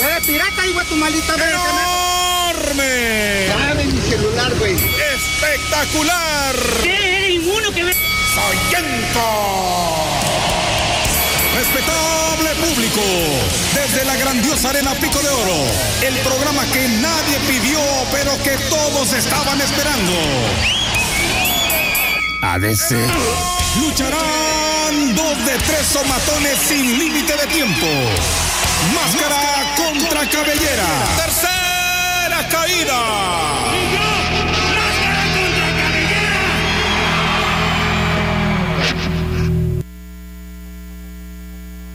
¡Eh, pirata, hijo tu malita ¡Enorme! Dame mi celular, güey. ¡Espectacular! ¿Qué? Ninguno que ve. Respetable público, desde la grandiosa Arena Pico de Oro, el programa que nadie pidió, pero que todos estaban esperando. ADC. Lucharán dos de tres somatones sin límite de tiempo. Máscara contra cabellera. Tercera caída.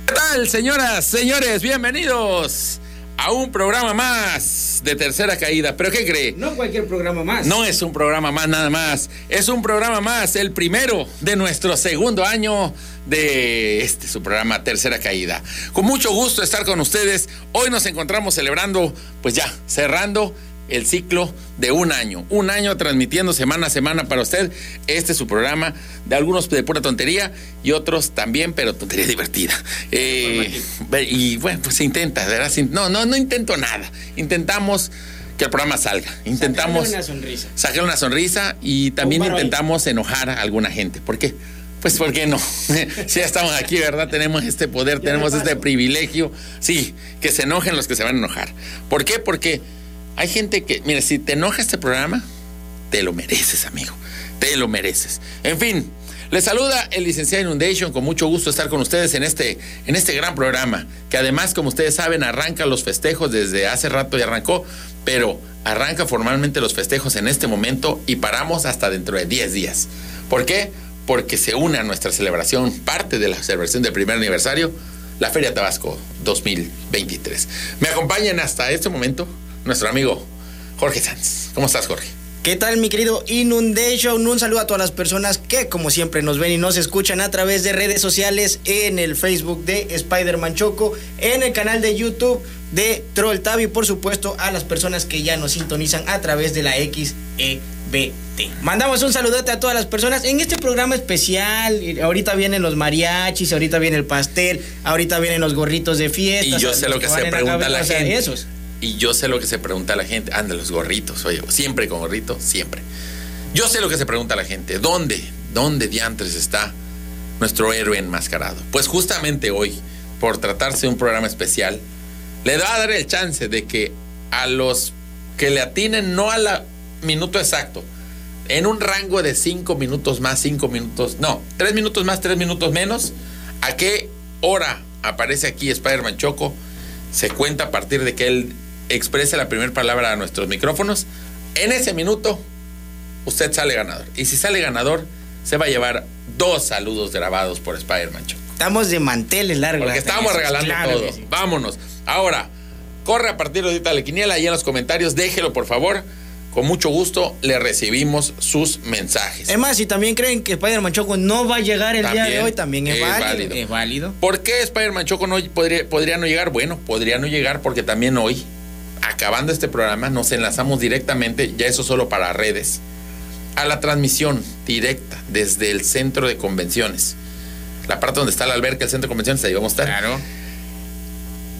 ¿Qué tal, señoras, señores? Bienvenidos a un programa más de Tercera Caída. ¿Pero qué cree? No cualquier programa más. No es un programa más nada más, es un programa más, el primero de nuestro segundo año de este su programa Tercera Caída. Con mucho gusto estar con ustedes. Hoy nos encontramos celebrando, pues ya, cerrando el ciclo de un año. Un año transmitiendo semana a semana para usted. Este es su programa, de algunos de pura tontería y otros también, pero tontería divertida. Eh, y bueno, pues se intenta, ¿verdad? No, no, no intento nada. Intentamos que el programa salga. Intentamos Sacarle una sonrisa. sacar una sonrisa y también intentamos enojar a alguna gente. ¿Por qué? Pues ¿por qué no? si ya estamos aquí, ¿verdad? Tenemos este poder, tenemos este privilegio. Sí, que se enojen los que se van a enojar. ¿Por qué? Porque hay gente que, mira, si te enoja este programa, te lo mereces, amigo. Te lo mereces. En fin, les saluda el licenciado Inundation. Con mucho gusto estar con ustedes en este, en este gran programa. Que además, como ustedes saben, arranca los festejos desde hace rato y arrancó. Pero arranca formalmente los festejos en este momento y paramos hasta dentro de 10 días. ¿Por qué? Porque se une a nuestra celebración, parte de la celebración del primer aniversario, la Feria Tabasco 2023. Me acompañan hasta este momento nuestro amigo Jorge Sanz. ¿Cómo estás, Jorge? ¿Qué tal, mi querido Inundation? Un saludo a todas las personas que, como siempre, nos ven y nos escuchan a través de redes sociales, en el Facebook de Spider-Man Choco, en el canal de YouTube de Troll Tab y, por supuesto, a las personas que ya nos sintonizan a través de la XEBT. Mandamos un saludote a todas las personas en este programa especial. Ahorita vienen los mariachis, ahorita viene el pastel, ahorita vienen los gorritos de fiesta. Y yo sé lo que se pregunta la gente. Esos. Y yo sé lo que se pregunta la gente. Anda, los gorritos, oye, siempre con gorrito, siempre. Yo sé lo que se pregunta la gente. ¿Dónde? ¿Dónde diantres está nuestro héroe enmascarado? Pues justamente hoy, por tratarse de un programa especial, le va a dar el chance de que a los que le atinen no al minuto exacto, en un rango de cinco minutos más, cinco minutos, no, tres minutos más, tres minutos menos, a qué hora aparece aquí Spider-Man Choco, se cuenta a partir de que él exprese la primera palabra a nuestros micrófonos. En ese minuto, usted sale ganador. Y si sale ganador, se va a llevar dos saludos grabados por Spider-Man Choco. Estamos de manteles largos. Porque estamos regalando claro todo. sí. Vámonos. Ahora, corre a partir de ahorita la quiniela y en los comentarios, déjelo por favor. Con mucho gusto le recibimos sus mensajes. Es más, si también creen que Spider-Man Choco no va a llegar el día de hoy, también es, es válido. válido. Es válido. ¿Por qué Spider-Man Choco no podría, podría no llegar? Bueno, podría no llegar porque también hoy, acabando este programa, nos enlazamos directamente, ya eso solo para redes, a la transmisión directa desde el centro de convenciones. La parte donde está la alberca, el centro de convenciones, ahí vamos a estar. Claro.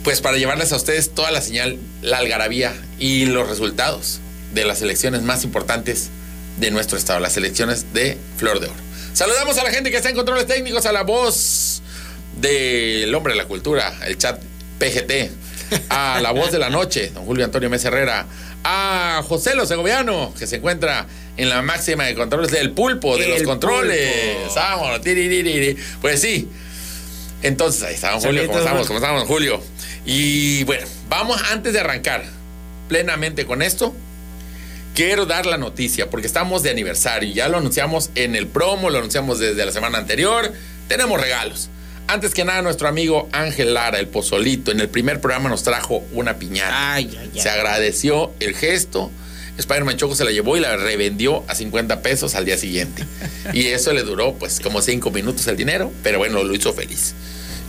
Pues para llevarles a ustedes toda la señal, la algarabía y los resultados de las elecciones más importantes de nuestro estado, las elecciones de Flor de Oro. Saludamos a la gente que está en controles técnicos, a la voz del hombre de la cultura, el chat PGT, a la voz de la noche, don Julio Antonio Mesa Herrera, a José Lo Segoviano, que se encuentra en la máxima de controles del pulpo, de El los controles. pulpo. Vámonos, tiriririri. Pues sí. Entonces, ahí está, don Julio. ¿Cómo estamos, Julio? Y bueno, vamos antes de arrancar plenamente con esto. Quiero dar la noticia porque estamos de aniversario. Ya lo anunciamos en el promo, lo anunciamos desde la semana anterior. Tenemos regalos. Antes que nada, nuestro amigo Ángel Lara, el pozolito, en el primer programa nos trajo una piñata. Ay, ay, ay. Se agradeció el gesto. Spider-Man Choco se la llevó y la revendió a 50 pesos al día siguiente. Y eso le duró pues como 5 minutos el dinero, pero bueno, lo hizo feliz.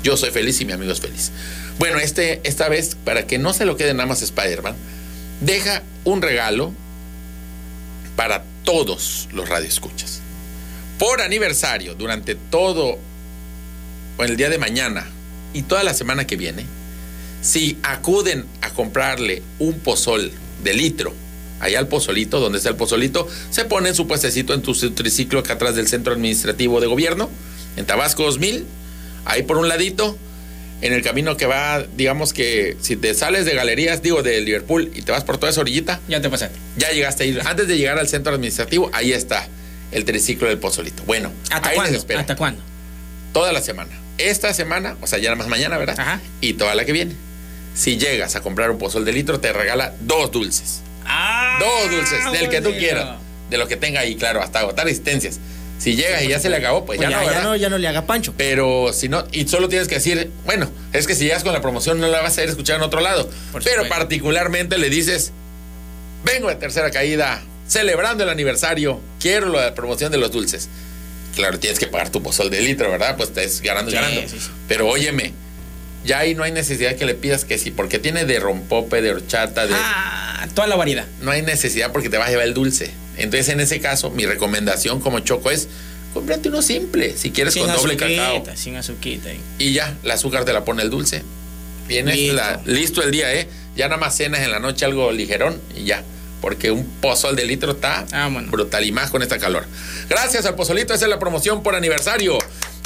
Yo soy feliz y mi amigo es feliz. Bueno, este, esta vez, para que no se lo quede nada más Spider-Man, deja un regalo para todos los radioescuchas. Por aniversario, durante todo, o el día de mañana y toda la semana que viene, Si acuden a comprarle un pozol de litro allá al pozolito, donde está el pozolito, se pone en su puestecito en tu triciclo acá atrás del centro administrativo de gobierno, en Tabasco 2000, ahí por un ladito, en el camino que va, digamos que si te sales de galerías, digo, de Liverpool y te vas por toda esa orillita. Ya te pasaste. Ya llegaste ahí. Antes de llegar al centro administrativo, ahí está el triciclo del pozolito. Bueno, ¿hasta ahí cuándo? les. ¿Hasta cuándo? Toda la semana. Esta semana, o sea, ya nada más mañana, ¿verdad? Ajá. Y toda la que viene. Si llegas a comprar un pozol de litro, te regala dos dulces. Ah, Dos dulces, del que tú quieras. De lo que tenga ahí, claro, hasta agotar existencias. Si llegas y ya se le acabó, pues, Pues ya, ya, no, ya no, ya no le haga pancho. Pero si no, y solo tienes que decir, bueno, es que si llegas con la promoción no la vas a ir a escuchar en otro lado. Por Pero supuesto. particularmente le dices, vengo de tercera caída, celebrando el aniversario, quiero la promoción de los dulces. Claro, tienes que pagar tu pozol de litro, ¿verdad? Pues estás ganando, Sí, ganando. sí, sí. Pero óyeme, ya ahí no hay necesidad que le pidas que sí, porque tiene de rompope, de horchata, de... Ah, toda la variedad. No hay necesidad porque te vas a llevar el dulce. Entonces, en ese caso, mi recomendación como choco es, cómprate uno simple, si quieres con doble cacao. Sin azuquita. ahí. Y ya, el azúcar te la pone el dulce. Listo. la- listo el día, ¿eh? Ya nada más cenas en la noche algo ligerón y ya. Porque un pozol de litro está Ah, bueno. brutal y más con esta calor. Gracias al pozolito, esa es la promoción por aniversario.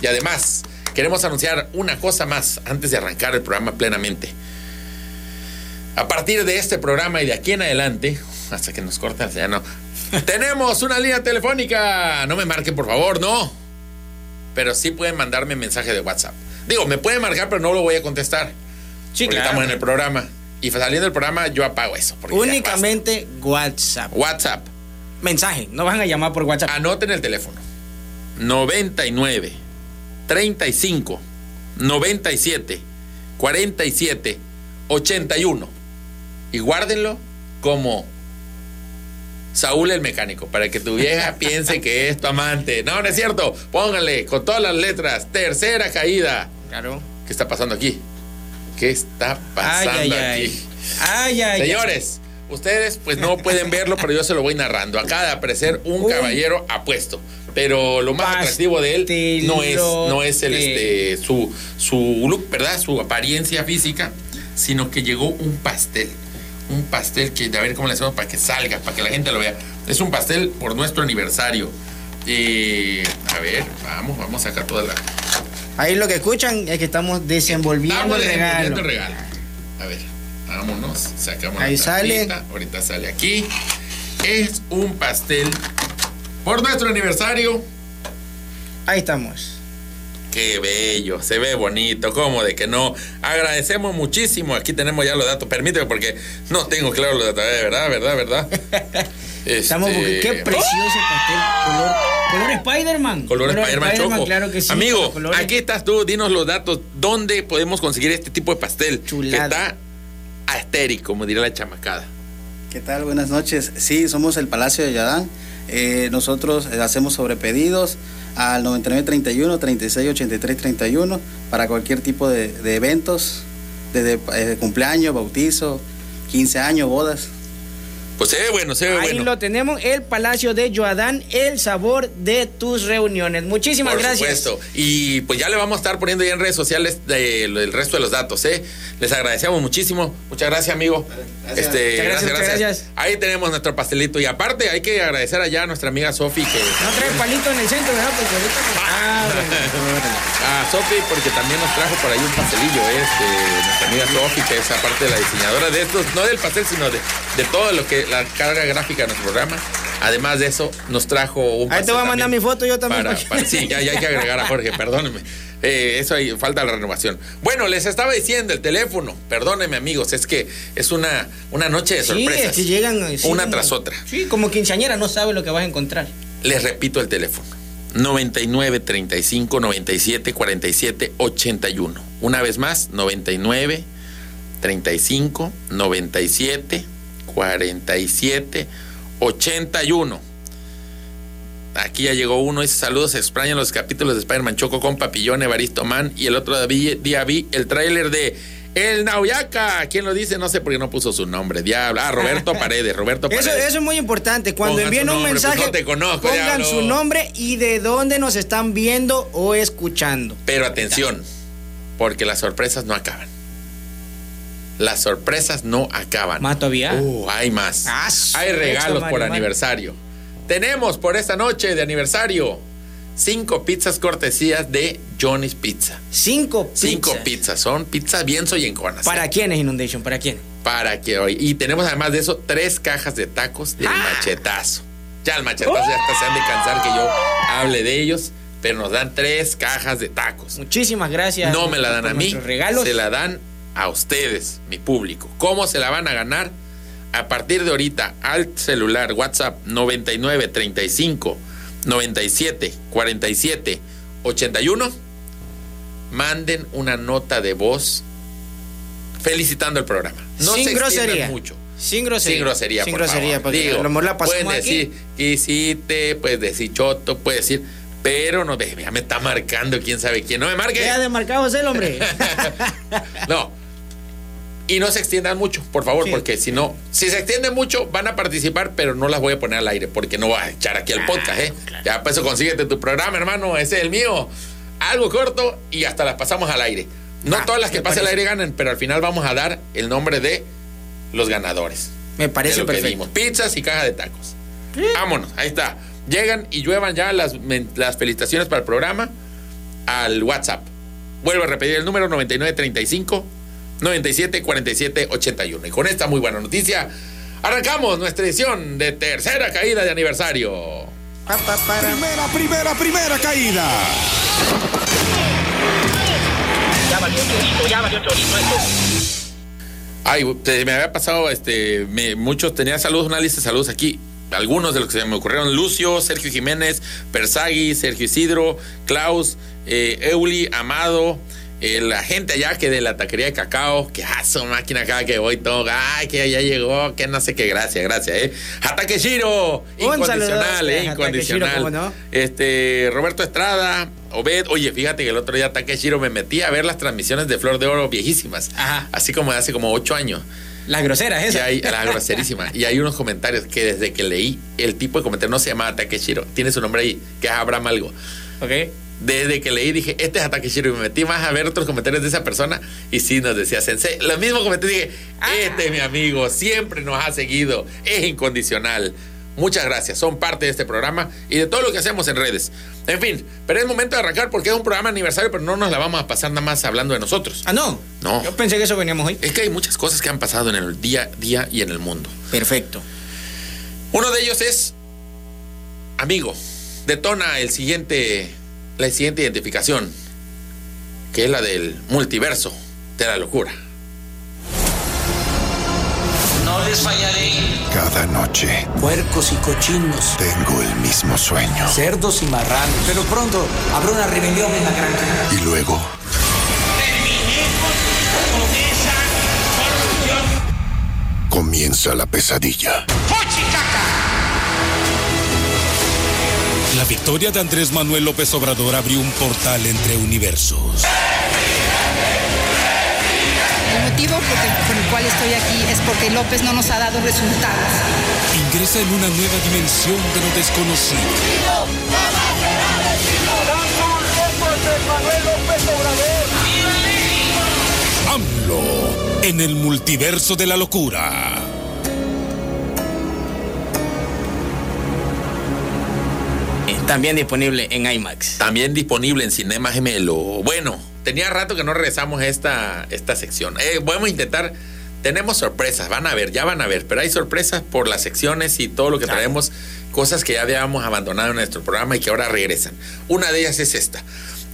Y además, queremos anunciar una cosa más antes de arrancar el programa plenamente. A partir de este programa y de aquí en adelante, hasta que nos cortan, ya no. Tenemos una línea telefónica. No me marquen, por favor, no. Pero sí pueden mandarme mensaje de WhatsApp. Digo, me pueden marcar, pero no lo voy a contestar. Sí, porque claro. estamos en el programa. Y saliendo del programa, yo apago eso. Únicamente WhatsApp. WhatsApp. Mensaje. No van a llamar por WhatsApp. Anoten el teléfono. 99 35 97 47 81. Y guárdenlo como Saúl el mecánico, para que tu vieja piense que es tu amante. No, no es cierto. Pónganle con todas las letras. Tercera caída. Claro. ¿Qué está pasando aquí? ¿Qué está pasando ay, aquí? ay. Ay. Señores, ustedes pues no pueden verlo, pero yo se lo voy narrando. Acaba de aparecer un caballero apuesto. Pero lo más atractivo de él no es, no es el, este, su, su look, ¿verdad? Su apariencia física, sino que llegó un pastel. Un pastel que, a ver cómo le hacemos para que salga, para que la gente lo vea. Es un pastel por nuestro aniversario. Eh, a ver, vamos, vamos a sacar toda la. Ahí lo que escuchan es que estamos desenvolviendo Estamos el regalo. el regalo. A ver, vámonos. Sacamos Ahí la sale. Ahorita sale aquí. Es un pastel por nuestro aniversario. Ahí estamos. Qué bello, se ve bonito, ¿cómo de que no? Agradecemos muchísimo. Aquí tenemos ya los datos. Permíteme porque no tengo claro los datos. Eh, ¿Verdad, verdad, Estamos Este, Qué precioso pastel. Color, color Spider-Man. Color Spider-Man Choco. Claro que sí. Amigo, aquí estás tú, dinos los datos. ¿Dónde podemos conseguir este tipo de pastel? Chulada. Que está astérico, como diría la chamacada. ¿Qué tal? Buenas noches. Sí, somos el Palacio de Yadán. Eh, nosotros eh, hacemos sobrepedidos al 9931 3683 31 para cualquier tipo de, de eventos, desde eh, cumpleaños, bautizo, 15 años, bodas. Pues se ve bueno, se ve Ahí bueno. lo tenemos, el Palacio de Joadán, el sabor de tus reuniones. Muchísimas Por gracias. supuesto. Y pues ya le vamos a estar poniendo ya en redes sociales de- el resto de los datos, ¿eh? Les agradecemos muchísimo. Muchas gracias, amigo. Gracias. Este, Muchas gracias, muchas gracias. Ahí tenemos nuestro pastelito. Y aparte, hay que agradecer allá a nuestra amiga Sofi que. No trae palito en el centro, ¿verdad? Porque ahorita. Ah, bueno. A Sofi, porque también nos trajo por ahí un pastelillo, ¿eh? Este, nuestra amiga Sofi, que es aparte de la diseñadora de estos, no del pastel, sino de, de todo lo que, la carga gráfica de nuestro programa. Además de eso, nos trajo un Ahí te voy a mandar mi foto yo también. para- para que- para- sí, ya, ya hay que agregar a Jorge, perdónenme. Eh, eso ahí falta la renovación. Bueno, les estaba diciendo el teléfono. Perdónenme, amigos, es que es una, una noche de Sí, sorpresas. es que llegan. eh, sí, una como- tras otra. Sí, como quinceañera no sabe lo que vas a encontrar. Les repito el teléfono. 99 35 97 47 81. Una vez más, 99 35 97 47 81. Aquí ya llegó uno, dice saludos, se extrañan los capítulos de Spider-Man Choco con Papillón, Evaristo Man y el otro día, vi el tráiler de El Nauyaca. ¿Quién lo dice? No sé por qué no puso su nombre. Diablo. Ah, Roberto Paredes, Roberto Paredes. Eso, eso es muy importante. Cuando Pongan envíen un pues, mensaje, no te conozco, pongan diablo. su nombre y de dónde nos están viendo o escuchando. Pero atención, porque las sorpresas no acaban. Las sorpresas no acaban. ¿Más todavía? Uh, hay más. Ah, hay regalos por aniversario. Tenemos por esta noche de aniversario cinco pizzas cortesías de Johnny's Pizza. Cinco pizzas. Cinco pizzas. Son pizzas bien soyenconas. ¿Para ¿eh? quiénes, Inundation? ¿Para quién? Para que hoy. Y tenemos además de eso tres cajas de tacos del Ah. machetazo. Ya el machetazo ya hasta se han de cansar que yo hable de ellos. Pero nos dan tres cajas de tacos. Muchísimas gracias. No me la dan a mí, regalos. se la dan a ustedes, mi público. ¿Cómo se la van a ganar? A partir de ahorita, al celular WhatsApp 99 35 97 47 81, manden una nota de voz felicitando el programa. No Sin se grosería. mucho. Sin grosería. Sin grosería, Sin por grosería, favor. porque Digo, a lo mejor la pasamos pueden decir quisiste, puedes decir choto, puedes decir, pero no, ve, ya me está marcando quién sabe quién. No me marque. Deja de marcados el hombre. No. Y no se extiendan mucho, por favor, Sí. porque si no, si se extiende mucho, van a participar, pero no las voy a poner al aire, porque no voy a echar aquí el podcast, ¿eh? Ya, pues eso consíguete tu programa, hermano, ese es el mío. Algo corto y hasta las pasamos al aire. No Ah, todas las que pasen al aire ganan, pero al final vamos a dar el nombre de los ganadores. Me parece lo que perfecto. dimos. Pizzas y caja de tacos. Vámonos, ahí está. Llegan y lluevan ya las, las felicitaciones para el programa al WhatsApp. Vuelvo a repetir el número 9935 97 47 81. Y con esta muy buena noticia, arrancamos nuestra edición de tercera caída de aniversario. Pa, pa, para. Primera, primera, primera caída. Ay, te- me había pasado, este, me- muchos, tenía saludos, una lista de saludos aquí. Algunos de los que se me ocurrieron: Lucio, Sergio Jiménez, Persagui, Sergio Isidro, Klaus, eh, Euli, Amado, eh, la gente allá que de la taquería de cacao, que a su máquina acá que voy todo, ay, que ya llegó, que no sé qué, gracias, gracias, eh. Ataque Shiro, Un incondicional, eh, incondicional. Este, Roberto Estrada, Obed, oye, fíjate que el otro día Ataque Shiro me metí a ver las transmisiones de Flor de Oro viejísimas, Ajá. así como de hace como ocho años. Las groseras, esas. hay, la groserísima. Y hay unos comentarios que desde que leí, el tipo de comentario no se llama Takeshiro, tiene su nombre ahí, que es Abraham algo. Ok. Desde que leí dije, este es Takeshiro, y me metí más a ver otros comentarios de esa persona, y sí nos decía Sensei. Los mismos comentarios dije, este es mi amigo, siempre nos ha seguido, es incondicional. Muchas gracias, son parte de este programa y de todo lo que hacemos en redes. En fin, pero es momento de arrancar porque es un programa aniversario, pero no nos la vamos a pasar nada más hablando de nosotros. Ah, no. No. Yo pensé que eso veníamos hoy. Es que hay muchas cosas que han pasado en el día a día y en el mundo. Perfecto. Uno de ellos es amigo. Detona el siguiente, la siguiente identificación, que es la del multiverso de la locura. No les fallaré. Cada noche Puercos y cochinos, tengo el mismo sueño. cerdos y marranos. Pero pronto habrá una rebelión en la granja. Y luego comienza la pesadilla. La victoria de Andrés Manuel López Obrador abrió un portal entre universos. El motivo por el, por el cual estoy aquí es porque López no nos ha dado resultados. Ingresa en una nueva dimensión de lo desconocido. AMLO en el multiverso de la locura. También disponible en IMAX. También disponible en Cinema Gemelo. Bueno, tenía rato que no regresamos a esta, esta sección. Eh, vamos a intentar. Tenemos sorpresas, van a ver, ya van a ver, pero hay sorpresas por las secciones y todo lo que traemos, cosas que ya habíamos abandonado en nuestro programa y que ahora regresan. Una de ellas es esta.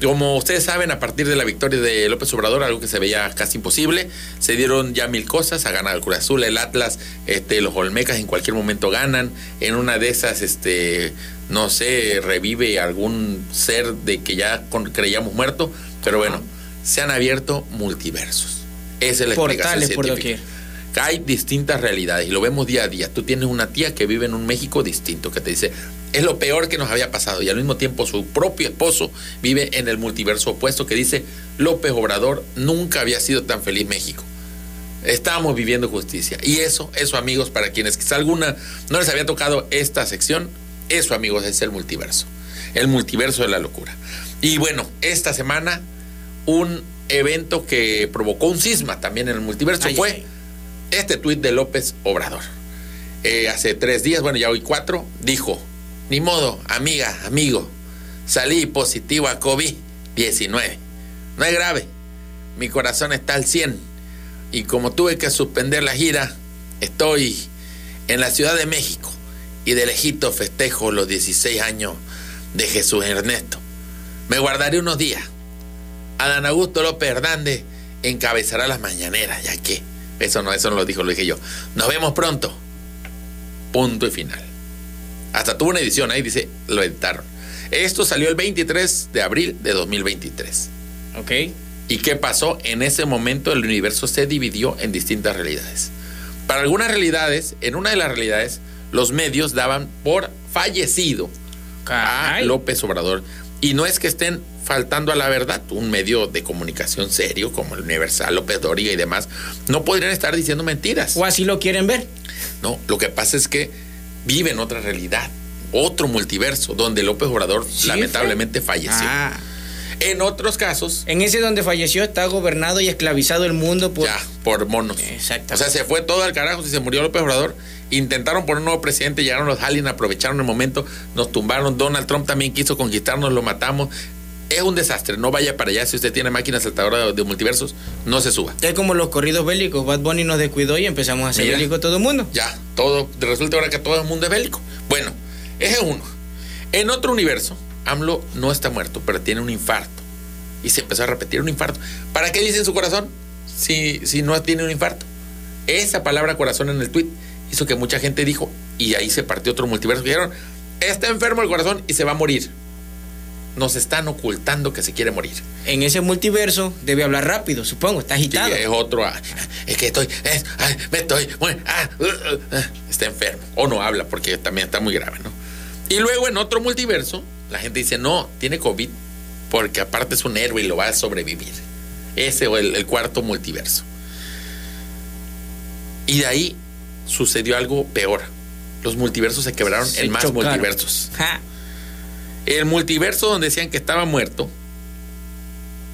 Como ustedes saben, a partir de la victoria de López Obrador, algo que se veía casi imposible, se dieron ya mil cosas, a ganar el Cruz Azul, el Atlas, este, los Olmecas en cualquier momento ganan, en una de esas, este, no sé, revive algún ser de que ya con- creíamos muerto, pero bueno, se han abierto multiversos. Esa es la Portales explicación por científica. Hay distintas realidades y lo vemos día a día. Tú tienes una tía que vive en un México distinto, que te dice, es lo peor que nos había pasado y al mismo tiempo su propio esposo vive en el multiverso opuesto que dice, López Obrador nunca había sido tan feliz México. Estamos viviendo justicia. Y eso, eso amigos, para quienes quizá alguna no les había tocado esta sección, eso amigos es el multiverso. El multiverso de la locura. Y bueno, esta semana un evento que provocó un cisma también en el multiverso Ay, fue ay. este tuit de López Obrador. Eh, hace tres días, bueno, ya hoy cuatro, dijo, ni modo, amiga, amigo, salí positivo a COVID-19. No es grave, mi corazón está al 100 y como tuve que suspender la gira, estoy en la Ciudad de México y de lejito festejo los 16 años de Jesús Ernesto. Me guardaré unos días. Adán Augusto López Hernández encabezará las mañaneras, ya que eso no, eso no lo dijo, lo dije yo. Nos vemos pronto. Punto y final. Hasta tuvo una edición ahí, dice, lo editaron. Esto salió el 23 de abril de 2023. Ok. ¿Y qué pasó? En ese momento el universo se dividió en distintas realidades. Para algunas realidades, en una de las realidades, los medios daban por fallecido a. López Obrador. Y no es que estén faltando a la verdad, un medio de comunicación serio como el Universal, López Dóriga y demás, no podrían estar diciendo mentiras. O así lo quieren ver. No, lo que pasa es que vive en otra realidad, otro multiverso, donde López Obrador ¿Sí lamentablemente fue? falleció. Ah. En otros casos, En ese donde falleció está gobernado y esclavizado el mundo por... ya, por monos. Exactamente. O sea, se fue todo al carajo si se murió López Obrador. Intentaron poner un nuevo presidente, llegaron los aliens, aprovecharon el momento, nos tumbaron. Donald Trump también quiso conquistarnos, lo matamos. Es un desastre, no vaya para allá. Si usted tiene máquina saltadora de, de multiversos, no se suba. Es como los corridos bélicos. Bad Bunny nos descuidó y empezamos a hacer Mira. bélico todo el mundo. Ya, todo, resulta ahora que todo el mundo es bélico. Bueno, ese es uno. En otro universo, AMLO no está muerto, pero tiene un infarto. Y se empezó a repetir un infarto. ¿Para qué dice en su corazón si, si no tiene un infarto? Esa palabra corazón en el tweet hizo que mucha gente dijo, y ahí se partió otro multiverso, dijeron, está enfermo el corazón y se va a morir. Nos están ocultando que se quiere morir. En ese multiverso debe hablar rápido, supongo. Está Sí, agitado. es otro. ah, Es que estoy. es- ay, me estoy. bueno, ah, uh, uh, ah, está enfermo. O no habla porque también está muy grave, ¿no? Y luego en otro multiverso, la gente dice: no, tiene COVID porque aparte es un héroe y lo va a sobrevivir. Ese o el, el cuarto multiverso. Y de ahí sucedió algo peor. Los multiversos se quebraron Se en más chocaron. multiversos. Ja, El multiverso donde decían que estaba muerto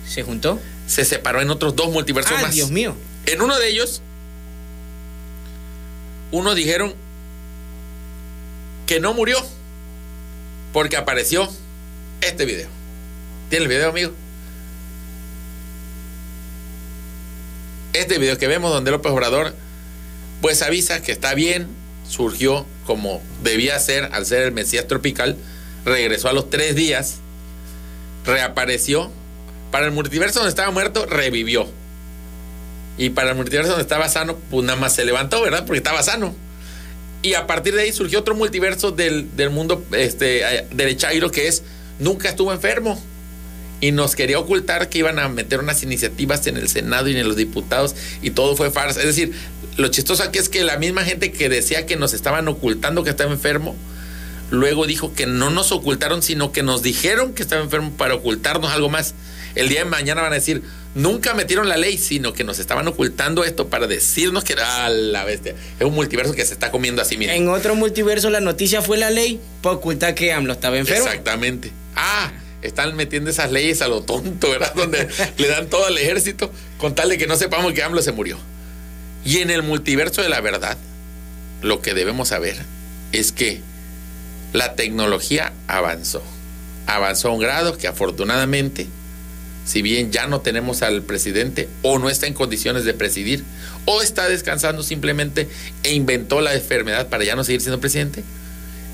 ¿Se juntó? se separó en otros dos multiversos Ah, más. Dios mío. En uno de ellos, uno dijeron que no murió porque apareció este video. ¿Tiene el video, amigo? Este video que vemos donde López Obrador pues avisa que está bien, surgió como debía ser al ser el Mesías tropical, regresó a los tres días, reapareció, para el multiverso donde estaba muerto, revivió. Y para el multiverso donde estaba sano, pues nada más se levantó, ¿verdad? Porque estaba sano. Y a partir de ahí surgió otro multiverso del, del mundo este, eh, derechairo que es nunca estuvo enfermo. Y nos quería ocultar que iban a meter unas iniciativas en el Senado y en los diputados y todo fue farsa. Es decir, lo chistoso aquí es que la misma gente que decía que nos estaban ocultando que estaba enfermo, luego dijo que no nos ocultaron, sino que nos dijeron que estaba enfermo para ocultarnos algo más. El día de mañana van a decir, nunca metieron la ley, sino que nos estaban ocultando esto para decirnos que era la bestia. Es un multiverso que se está comiendo a sí mismo. En otro multiverso la noticia fue la ley para ocultar que AMLO estaba enfermo. Exactamente. Ah, están metiendo esas leyes a lo tonto, ¿verdad? Donde le dan todo al ejército con tal de que no sepamos que AMLO se murió. Y en el multiverso de la verdad, lo que debemos saber es que la tecnología avanzó. Avanzó a un grado que afortunadamente, si bien ya no tenemos al presidente o no está en condiciones de presidir o está descansando simplemente e inventó la enfermedad para ya no seguir siendo presidente,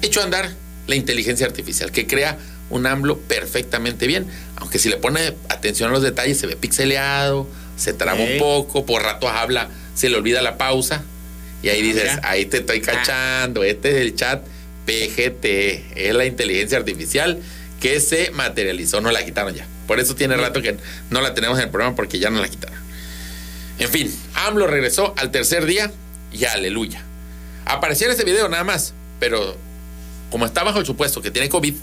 echó a andar la inteligencia artificial que crea un AMLO perfectamente bien, aunque si le pone atención a los detalles se ve pixeleado, se traba un poco, por ratos habla, se le olvida la pausa y ahí Ah, dices, mira. ahí te estoy cachando, este es el chat PGT, es la inteligencia artificial que se materializó, no la quitaron ya. Por eso tiene rato que no la tenemos en el programa porque ya no la quitaron. En fin, AMLO regresó al tercer día y aleluya. Apareció en ese video nada más, pero como está bajo el supuesto que tiene COVID,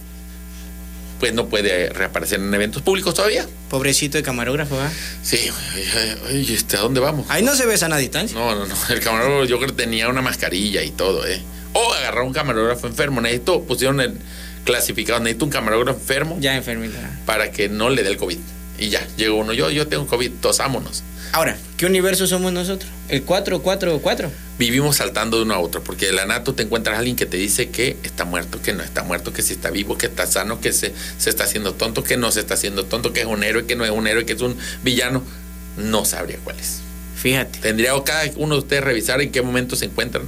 pues no puede reaparecer en eventos públicos todavía. Pobrecito de camarógrafo, ¿ah? Sí, ay, ay, ay, este, ¿a dónde vamos? Ahí no se ve sana distancia. No, no, no. El camarógrafo yo creo que tenía una mascarilla y todo, ¿eh? O agarró un camarógrafo enfermo. Necesito, pusieron el clasificado, necesito un camarógrafo enfermo Ya enfermita. para que no le dé el COVID. Y ya, llegó uno, yo, yo tengo COVID, tosámonos. Ahora, ¿qué universo somos nosotros? ¿El 444? Vivimos saltando de uno a otro, porque de la nada tú te encuentras a alguien que te dice que está muerto, que no está muerto, que si está vivo, que está sano, que se, se está haciendo tonto, que no se está haciendo tonto, que es un héroe, que no es un héroe, que es un villano. No sabría cuál es. Fíjate. Tendría cada uno de ustedes revisar en qué momento se encuentran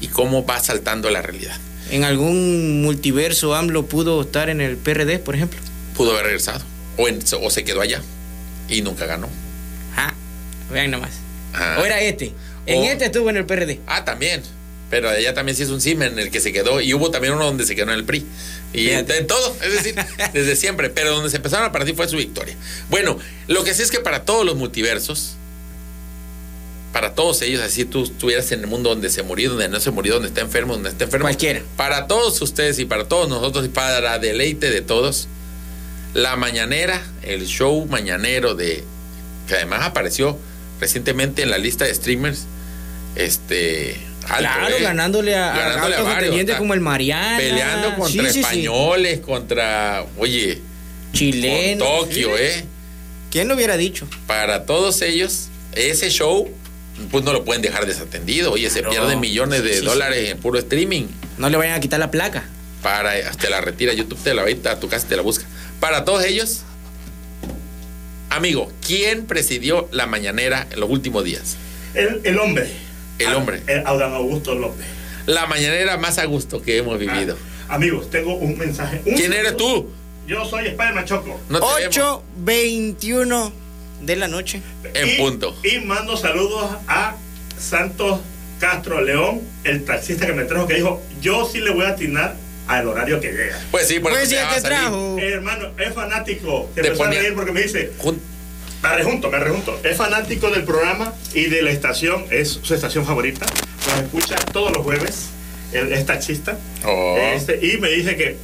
y cómo va saltando la realidad. ¿En algún multiverso AMLO pudo estar en el PRD, por ejemplo? Pudo haber regresado o, en- o se quedó allá y nunca ganó. Ah, vean nomás. Ah. O era este. En O- este estuvo en el PRD. Ah, también. Pero allá también sí es un CIME en el que se quedó. Y hubo también uno donde se quedó en el PRI. Y Fíjate. en todo, es decir, desde siempre. Pero donde se empezaron a partir fue su victoria. Bueno, lo que sí es que para todos los multiversos, para todos ellos, así tú estuvieras en el mundo donde se murió, donde no se murió, donde está enfermo, donde está enfermo. Cualquiera. Para todos ustedes y para todos nosotros y para deleite de todos, la mañanera, el show mañanero de que además apareció recientemente en la lista de streamers, este alto, claro, ¿eh? ganándole a, Ganándole a varios, como el Mariana. Peleando contra Sí, sí, sí. españoles, contra, oye, Chileno. con Tokio. ¿eh? ¿Quién lo hubiera dicho? Para todos ellos, ese show, pues no lo pueden dejar desatendido. Oye, se pierden millones de Sí, sí. dólares en puro streaming. No le vayan a quitar la placa. Para, hasta la retira, YouTube te la va a ir a tu casa y te la busca. Para todos ellos, amigo, ¿quién presidió la mañanera en los últimos días? El, el hombre. El hombre. El Adán Augusto López. La mañanera más a gusto que hemos vivido. Ah, amigos, tengo un mensaje. Un ¿Quién eres tú? Yo soy Spider-Man Choco. No te vemos. 8.21 de la noche. En Y- punto. Y mando saludos a Santos Castro León, el taxista que me trajo, que dijo: Yo sí le voy a atinar al horario que llega. Pues sí, por Pues eso te trajo. Eh, hermano, es fanático. Se Te empezó ponía- a reír porque me dice: Jun- Me rejunto, me rejunto. Es fanático del programa y de la estación, es su estación favorita. Nos escucha todos los jueves. Es taxista. Oh. Este, y me dice que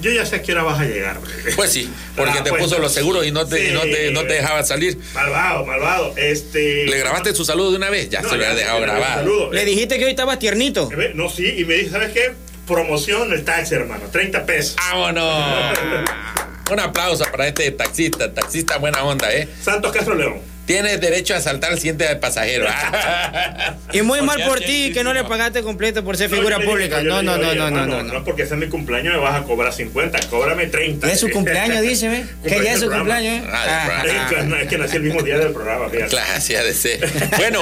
yo ya sé a qué hora vas a llegar. Pues sí, porque Ah, te pues, puso los seguros y no te, sí. no te, no te dejaba salir. Malvado, malvado. Este. ¿Le grabaste su saludo de una vez? Ya No, se lo había dejado saludo. Le dijiste que hoy estabas tiernito. Eh, No, sí, y me dice, ¿sabes qué? Promoción el taxi, hermano. 30 pesos. ¡Vámonos! Un aplauso para este taxista, taxista buena onda, ¿eh? Santos Castro León. Tienes derecho a saltar al siguiente pasajero. ¿ah? Y muy mal por ti que no le pagaste completo por ser No, figura pública. No, no, no, no, no, no, No no. porque sea mi cumpleaños me vas a cobrar 50, cóbrame 30. Es su cumpleaños, dice. Que ya es su cumpleaños, ¿eh? Ah, Es que, no, es que nací el mismo día del programa, fíjate. Claro, sí ha de ser. Bueno,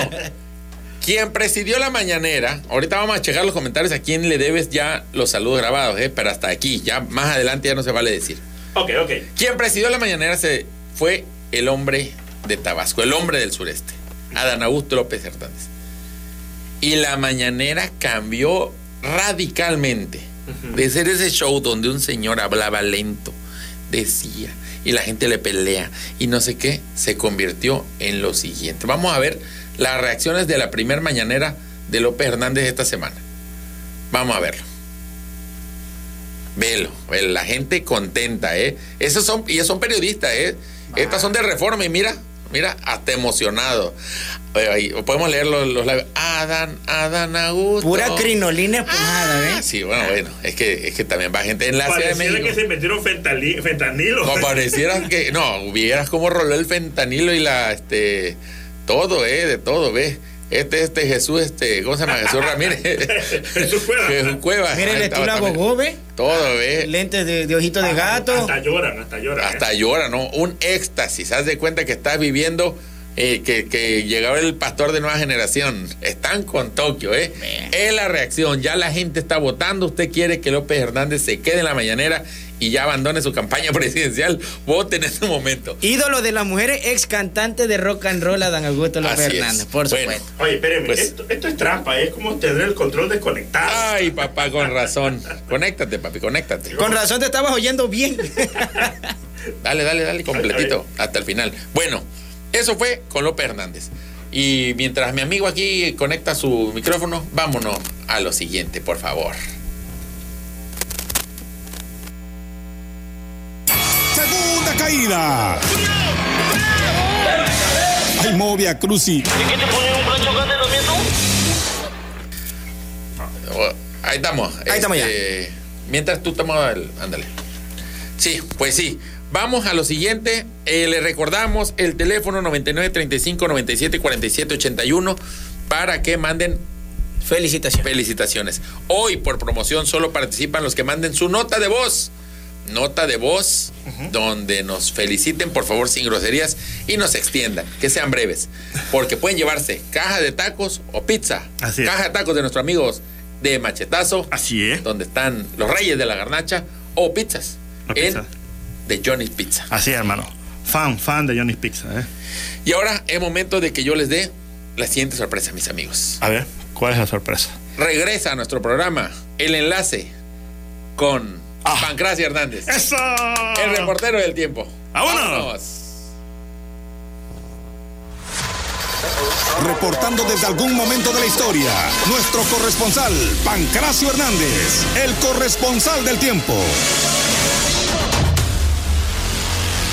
quien presidió la mañanera, ahorita vamos a checar los comentarios a quién le debes ya los saludos grabados, ¿eh? Pero hasta aquí, ya más adelante ya no se vale decir. Ok, ok. Quien presidió la mañanera se fue el hombre de Tabasco, el hombre del sureste, Adán Augusto López Hernández. Y la mañanera cambió radicalmente. De ser ese show donde un señor hablaba lento, decía, y la gente le pelea, y no sé qué, se convirtió en lo siguiente. Vamos a ver las reacciones de la primer mañanera de López Hernández esta semana. Vamos a verlo. Velo, velo, la gente contenta, ¿eh? Esos son, y son periodistas, ¿eh? Estas son de reforma y mira, mira, hasta emocionado. Podemos leer los, los labios. Adán, Adán Augusto. Pura crinolina espumada, Ah, ¿ves? sí, bueno, bueno, es que, es que también va gente en la Ciudad de Pareciera México. que se metieron fentali- fentanilo. No, pareciera que, no, vieras cómo roló el fentanilo y la, este, todo, ¿eh? De todo, ¿ves? Este, este Jesús, este, ¿cómo se llama? Jesús Ramírez. Jesús Cueva. Jesús Cueva. Mira el estilo estaba también. agogó, ¿ve? Todo, ¿ves? Lentes de, de ojito de gato. Hasta lloran, hasta lloran. ¿eh? Hasta llora, ¿no? Un éxtasis. Haz de cuenta que estás viviendo eh, que, que llegaba el pastor de nueva generación. Están con Tokio, ¿eh? Es la reacción. Ya la gente está votando. Usted quiere que López Hernández se quede en la mañanera y ya abandone su campaña presidencial. Vote en este momento. Ídolo de las mujeres, ex cantante de rock and roll, Adán Augusto López. Hernández, por Bueno. supuesto. Oye, espérenme, Pues- esto, esto es trampa, es como tener el control desconectado. Ay, papá, con razón. Conéctate, papi, conéctate. Con razón te estabas oyendo bien. Dale, dale, dale, completito, hasta el final. Bueno, eso fue con López Hernández. Y mientras mi amigo aquí conecta su micrófono, vámonos a lo siguiente, por favor. Segunda caída. Ay, Movia Cruci. Oh, Ahí estamos. Ahí estamos ya. Este, Mientras tú tomas el. Ándale. Sí, pues sí. Vamos a lo siguiente. Eh, le recordamos el teléfono 99 35 97 47 81 para que manden Felicitaciones. felicitaciones. Hoy por promoción solo participan los que manden su nota de voz. Nota de voz donde nos feliciten, por favor, sin groserías y nos extiendan, que sean breves. Porque pueden llevarse caja de tacos o pizza. Así es. Caja de tacos de nuestros amigos de Machetazo, Así es. donde están los reyes de la garnacha, o pizzas. O en pizza. de Johnny's Pizza. Así es, hermano. Fan, fan de Johnny's Pizza, ¿eh? Y ahora es momento de que yo les dé la siguiente sorpresa, mis amigos. A ver, ¿cuál es la sorpresa? Regresa a nuestro programa el enlace con Ah. Pancracia Hernández, ¡Eso! el reportero del tiempo. ¡Vámonos! Reportando desde algún momento de la historia, nuestro corresponsal, Pancracio Hernández, el corresponsal del tiempo.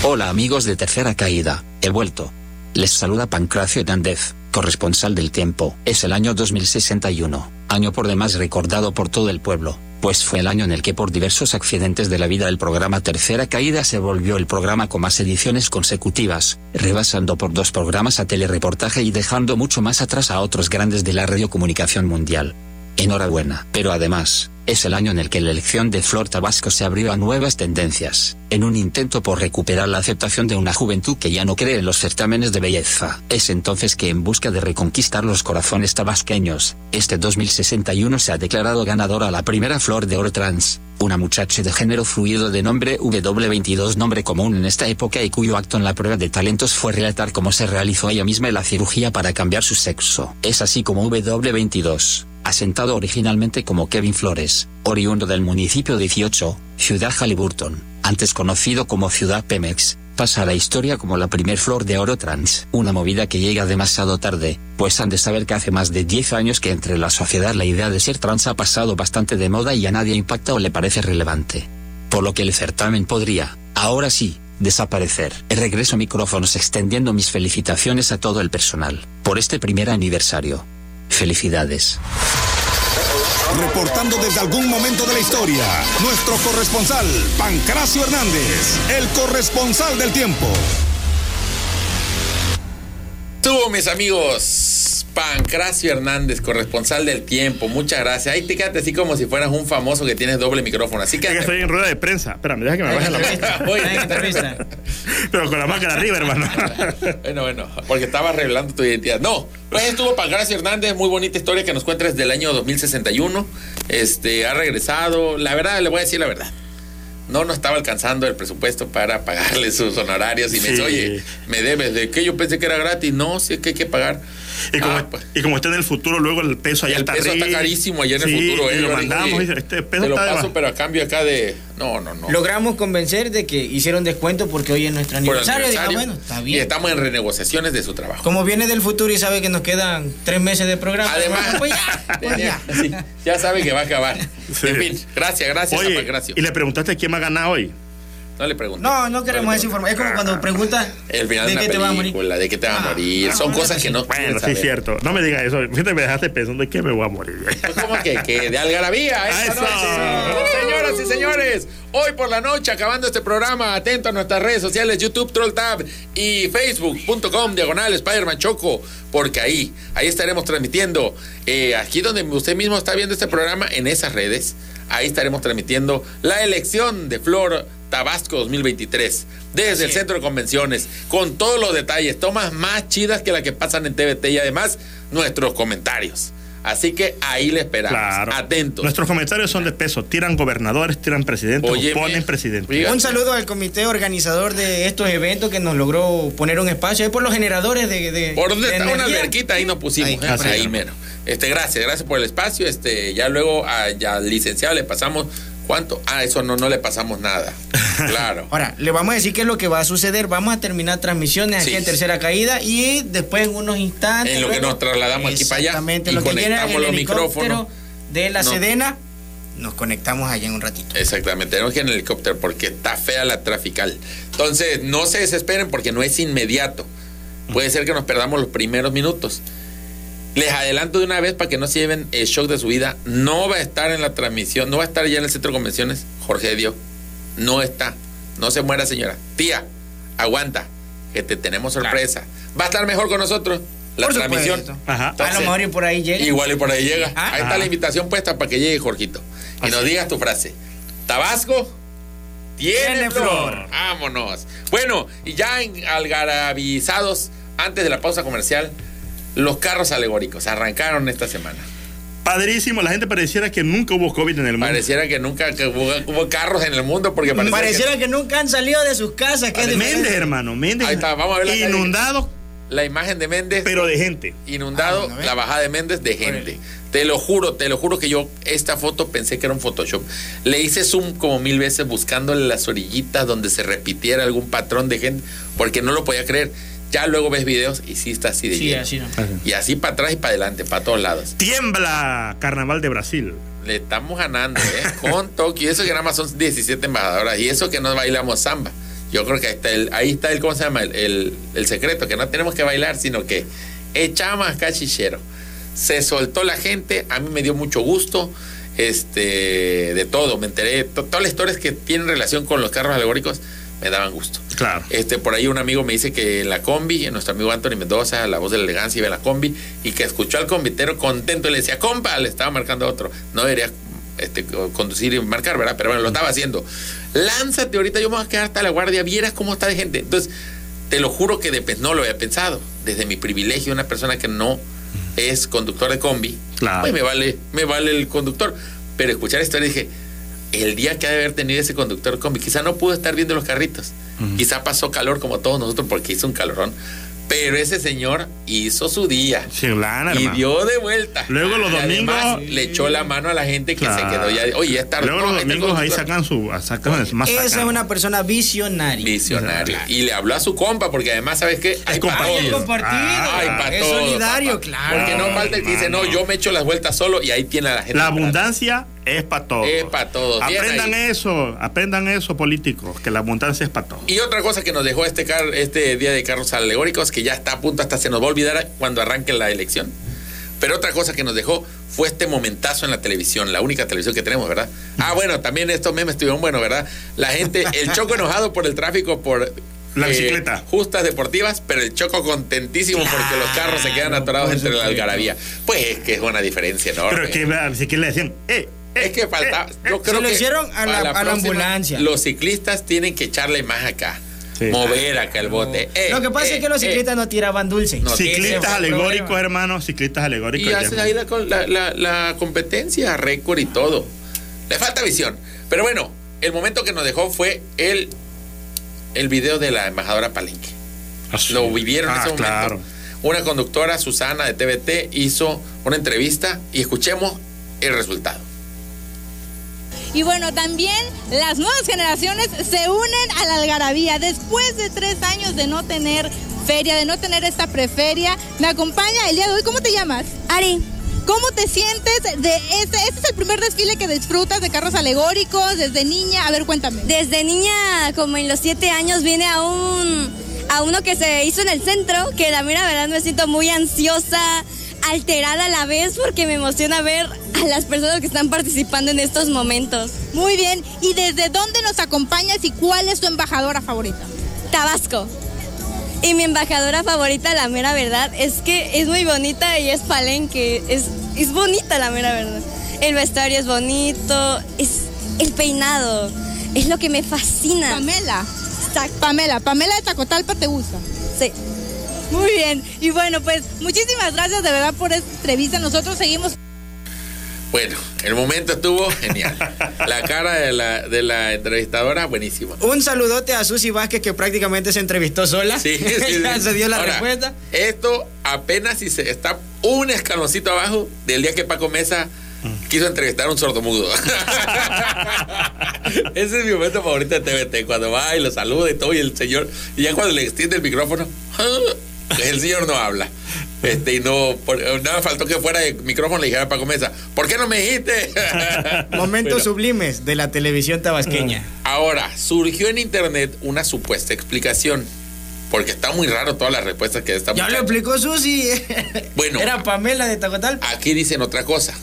Hola amigos de Tercera Caída, he vuelto. Les saluda Pancracio Hernández, corresponsal del tiempo. Es el año 2061, año por demás recordado por todo el pueblo, pues fue el año en el que por diversos accidentes de la vida el programa Tercera Caída se volvió el programa con más ediciones consecutivas, rebasando por dos programas a telereportaje y dejando mucho más atrás a otros grandes de la radiocomunicación mundial. Enhorabuena. Pero además, es el año en el que la elección de Flor Tabasco se abrió a nuevas tendencias, en un intento por recuperar la aceptación de una juventud que ya no cree en los certámenes de belleza. Es entonces que en busca de reconquistar los corazones tabasqueños, este 2061 se ha declarado ganadora la primera Flor de Oro Trans, una muchacha de género fluido de nombre W22 nombre común en esta época y cuyo acto en la prueba de talentos fue relatar cómo se realizó ella misma la cirugía para cambiar su sexo. Es así como W22 asentado originalmente como Kevin Flores, oriundo del municipio 18, Ciudad Halliburton, antes conocido como Ciudad Pemex, pasa a la historia como la primer flor de oro trans, una movida que llega demasiado tarde, pues han de saber que hace más de 10 años que entre la sociedad la idea de ser trans ha pasado bastante de moda y a nadie impacta o le parece relevante. Por lo que el certamen podría, ahora sí, desaparecer. Regreso micrófonos extendiendo mis felicitaciones a todo el personal, por este primer aniversario. Felicidades. Reportando desde algún momento de la historia, nuestro corresponsal, Pancracio Hernández, el corresponsal del tiempo. Tú, mis amigos, Pancracio Hernández, corresponsal del tiempo. Muchas gracias. Ahí te quedaste así como si fueras un famoso que tienes doble micrófono. Así que Es que estoy en rueda de prensa. Espérame, deja que me baje la máscara. Pero con la máscara arriba, hermano. Bueno, bueno, porque estaba revelando tu identidad. No, pues estuvo Pancracio Hernández, muy bonita historia que nos cuenta desde el año 2061. Este, ha regresado. La verdad, le voy a decir la verdad. No nos estaba alcanzando el presupuesto para pagarle sus honorarios y me dice, Sí. oye, me debes de que yo pensé que era gratis. No, sí es que hay que pagar. Y como, Ah, pues. y como está en el futuro, luego el peso allá el está peso está carísimo allá en el futuro. Y ¿eh? lo mandamos. este peso te lo está paso, pero a cambio acá de. No, no, no. Logramos convencer de que hicieron descuento porque hoy es nuestro el aniversario. Bueno, está Y estamos en renegociaciones de su trabajo. Como viene del futuro y sabe que nos quedan tres meses de programa. Además, pues ya, pues ya. sí, ya sabe que va a acabar. Sí. En fin, gracias, gracias, Oye, Pancracio. y le preguntaste quién va a ganar hoy. No le pregunté. No, no queremos esa información. Es como cuando preguntas El final de, de qué te va a morir. película, de qué te va a Ah, morir. ah, Son cosas que no Bueno, sí, es cierto. No me digas eso. Fíjate, me dejaste pensando de qué me voy a morir. Pues como que, que de algarabía esta Eso. noche. Señoras y señores, hoy por la noche, acabando este programa, atento a nuestras redes sociales, YouTube, Troll Tab y Facebook.com, diagonal Spider-Man Choco, porque ahí, ahí estaremos transmitiendo, eh, aquí donde usted mismo está viendo este programa, en esas redes, ahí estaremos transmitiendo la elección de Flor Tabasco 2023 desde el centro de convenciones con todos los detalles, tomas más chidas que las que pasan en TVT y además nuestros comentarios. Así que ahí le esperamos. Claro. Atentos. Nuestros comentarios son de peso. Tiran gobernadores, tiran presidentes, Óyeme. ponen presidentes. Oiga. Un saludo al comité organizador de estos eventos que nos logró poner un espacio ahí por los generadores de. de Por donde de está una alberquita, ahí nos pusimos. Ahí, ¿eh? ahí es. mero. Este, gracias, gracias por el espacio. Este, ya luego a, ya al licenciado le pasamos. ¿Cuánto? Ah, eso no, no le pasamos nada. Claro. Ahora, le vamos a decir qué es lo que va a suceder. Vamos a terminar transmisiones aquí en tercera caída y después en unos instantes. En lo que nos trasladamos aquí para allá Exactamente, y lo que conectamos el los micrófonos. De la No. Sedena, nos conectamos allá en un ratito. Exactamente, tenemos que ir en el helicóptero porque está fea la trafical. Entonces, no se desesperen porque no es inmediato. Puede ser que nos perdamos los primeros minutos. Les adelanto de una vez para que no se lleven el shock de su vida. No va a estar en la transmisión, no va a estar ya en el centro de convenciones Jorge Dio. No está. No se muera, señora. Tía, aguanta, que te tenemos sorpresa. Va a estar mejor con nosotros la Por transmisión. A lo mejor y por ahí llega. Igual y por ahí llega. Ah. Ahí está la invitación puesta para que llegue Jorgito. Y nos digas tu frase. Tabasco tiene, Tiene flor. flor. Vámonos. Bueno, y ya en algarabizados, antes de la pausa comercial, los carros alegóricos arrancaron esta semana. Padrísimo, la gente pareciera que nunca hubo COVID en el mundo. Pareciera que nunca que hubo, hubo carros en el mundo porque pareciera, Pareciera que que... nunca han salido de sus casas. Que Méndez, diferente. hermano, Méndez. Ahí está, vamos a ver la calle. Inundado, la imagen de Méndez pero de gente. inundado, Ah, la bajada de Méndez de gente. Te lo juro, te lo juro que yo esta foto pensé que era un Photoshop. Le hice zoom como mil veces buscándole las orillitas donde se repitiera algún patrón de gente, porque no lo podía creer. Ya luego ves videos y sí está así de Sí, lleno. así no. Y así para atrás y para adelante, para todos lados. Tiembla Carnaval de Brasil. Le estamos ganando, ¿eh? Con Tokio. Eso que nada más son 17 embajadoras. Y eso que no bailamos samba. Yo creo que ahí está el, ahí está el ¿cómo se llama? El, el- el secreto, que no tenemos que bailar, sino que echamos cachichero. Se soltó la gente, a mí me dio mucho gusto. Este, de todo, me enteré. to- todas las historias que tienen relación con los carros alegóricos me daban gusto. Claro. Este, por ahí un amigo me dice que en la combi, nuestro amigo Anthony Mendoza, la voz de la elegancia, iba en la combi y que escuchó al convitero contento y le decía, compa, le estaba marcando a otro. No debería este, co- conducir y marcar, ¿verdad? Pero bueno, lo estaba haciendo. Lánzate ahorita, yo me voy a quedar hasta la guardia, vieras cómo está de gente. Entonces, te lo juro que de- no lo había pensado. Desde mi privilegio, una persona que no es conductor de combi, Claro. pues me vale, me vale el conductor. Pero escuchar historia dije, el día que ha de haber tenido ese conductor combi, quizá no pudo estar viendo los carritos. Quizá pasó calor como todos nosotros porque hizo un calorón. Pero ese señor hizo su día. Sin lana, Y hermano. dio de vuelta. Luego los Y además, domingos- le echó la mano a la gente que Claro. se quedó ya. Oye, ya está. Luego no, los este domingos ahí sacan su. Sacan más Esa sacan. es una persona visionaria. Visionario. Y le habló a su compa, porque además, ¿sabes qué? Hay para compartido. todos. compartido. Ah, Hay para es todos, solidario, papá. claro. Porque no falta el que dice, no, yo me echo las vueltas solo y ahí tiene a la gente. La abundancia es para todos. Es pa' todos. Aprendan eso, aprendan eso, políticos, que la abundancia es para todos. Y otra cosa que nos dejó este, car- este día de carros alegóricos, que ya está a punto, hasta se nos va a olvidar cuando arranque la elección. Pero otra cosa que nos dejó fue este momentazo en la televisión, la única televisión que tenemos, ¿verdad? Ah, bueno, también estos memes estuvieron buenos, ¿verdad? La gente, el choco enojado por el tráfico, por... eh, La bicicleta. justas deportivas, pero el choco contentísimo porque los carros se quedan atorados entre la algarabía. Pues es que es una diferencia enorme. Pero que si que le decían, eh, Es que faltaba. Yo creo Se lo que hicieron a la- a ambulancia. Los ciclistas tienen que echarle más acá. Sí. Mover acá el bote. Eh, Lo que pasa eh, es que los eh. ciclistas no tiraban dulce. No, ciclistas alegóricos, problema. hermano, ciclistas alegóricos. Y hacen ahí la, competencia, récord y todo. Le falta visión. Pero bueno, el momento que nos dejó fue el, el video de la embajadora Palenque. Ah. Lo vivieron en Ah, ese momento. claro. Una conductora, Susana de TVT, hizo una entrevista y escuchemos el resultado. Y bueno, también las nuevas generaciones se unen a la algarabía. Después de tres años de no tener feria, de no tener esta preferia, me acompaña el día de hoy. ¿Cómo te llamas? Ari, ¿Cómo te sientes de este? Este es el primer desfile que disfrutas de carros alegóricos desde niña. A ver, cuéntame. desde niña, como en los siete años, vine a un a uno que se hizo en el centro, que la verdad me siento muy ansiosa, alterada a la vez, porque me emociona ver a las personas que están participando en estos momentos. Muy bien. ¿Y desde dónde nos acompañas y cuál es tu embajadora favorita? Tabasco. Y mi embajadora favorita, la mera verdad, es que es muy bonita y es palenque. Es, es bonita la mera verdad. El vestuario es bonito, es el peinado. Es lo que me fascina. Pamela. Pamela. Pamela de Tacotalpa te gusta. Sí. Muy bien. Y bueno, pues muchísimas gracias de verdad por esta entrevista. Nosotros seguimos Bueno, el momento estuvo genial. La cara de la, de la entrevistadora, buenísima. Un saludote a Susi Vázquez que prácticamente se entrevistó sola. Sí, sí, sí. Ya se dio la Ahora, respuesta. Esto apenas si se está un escaloncito abajo del día que Paco Mesa quiso entrevistar a un sordomudo. Ese es mi momento favorito de TVT, cuando va y lo saluda y todo, y el señor, y ya cuando le extiende el micrófono, el señor no habla. Este, y no, por- nada faltó que fuera el micrófono y le dijera a Paco Mesa, ¿por qué no me dijiste? Momentos sublimes de la televisión tabasqueña. Ahora, surgió en internet una supuesta explicación. Porque está muy raro todas las respuestas que esta Ya lo explicó Susi. Bueno. Era Pamela de Tacotalpa. Aquí dicen otra cosa.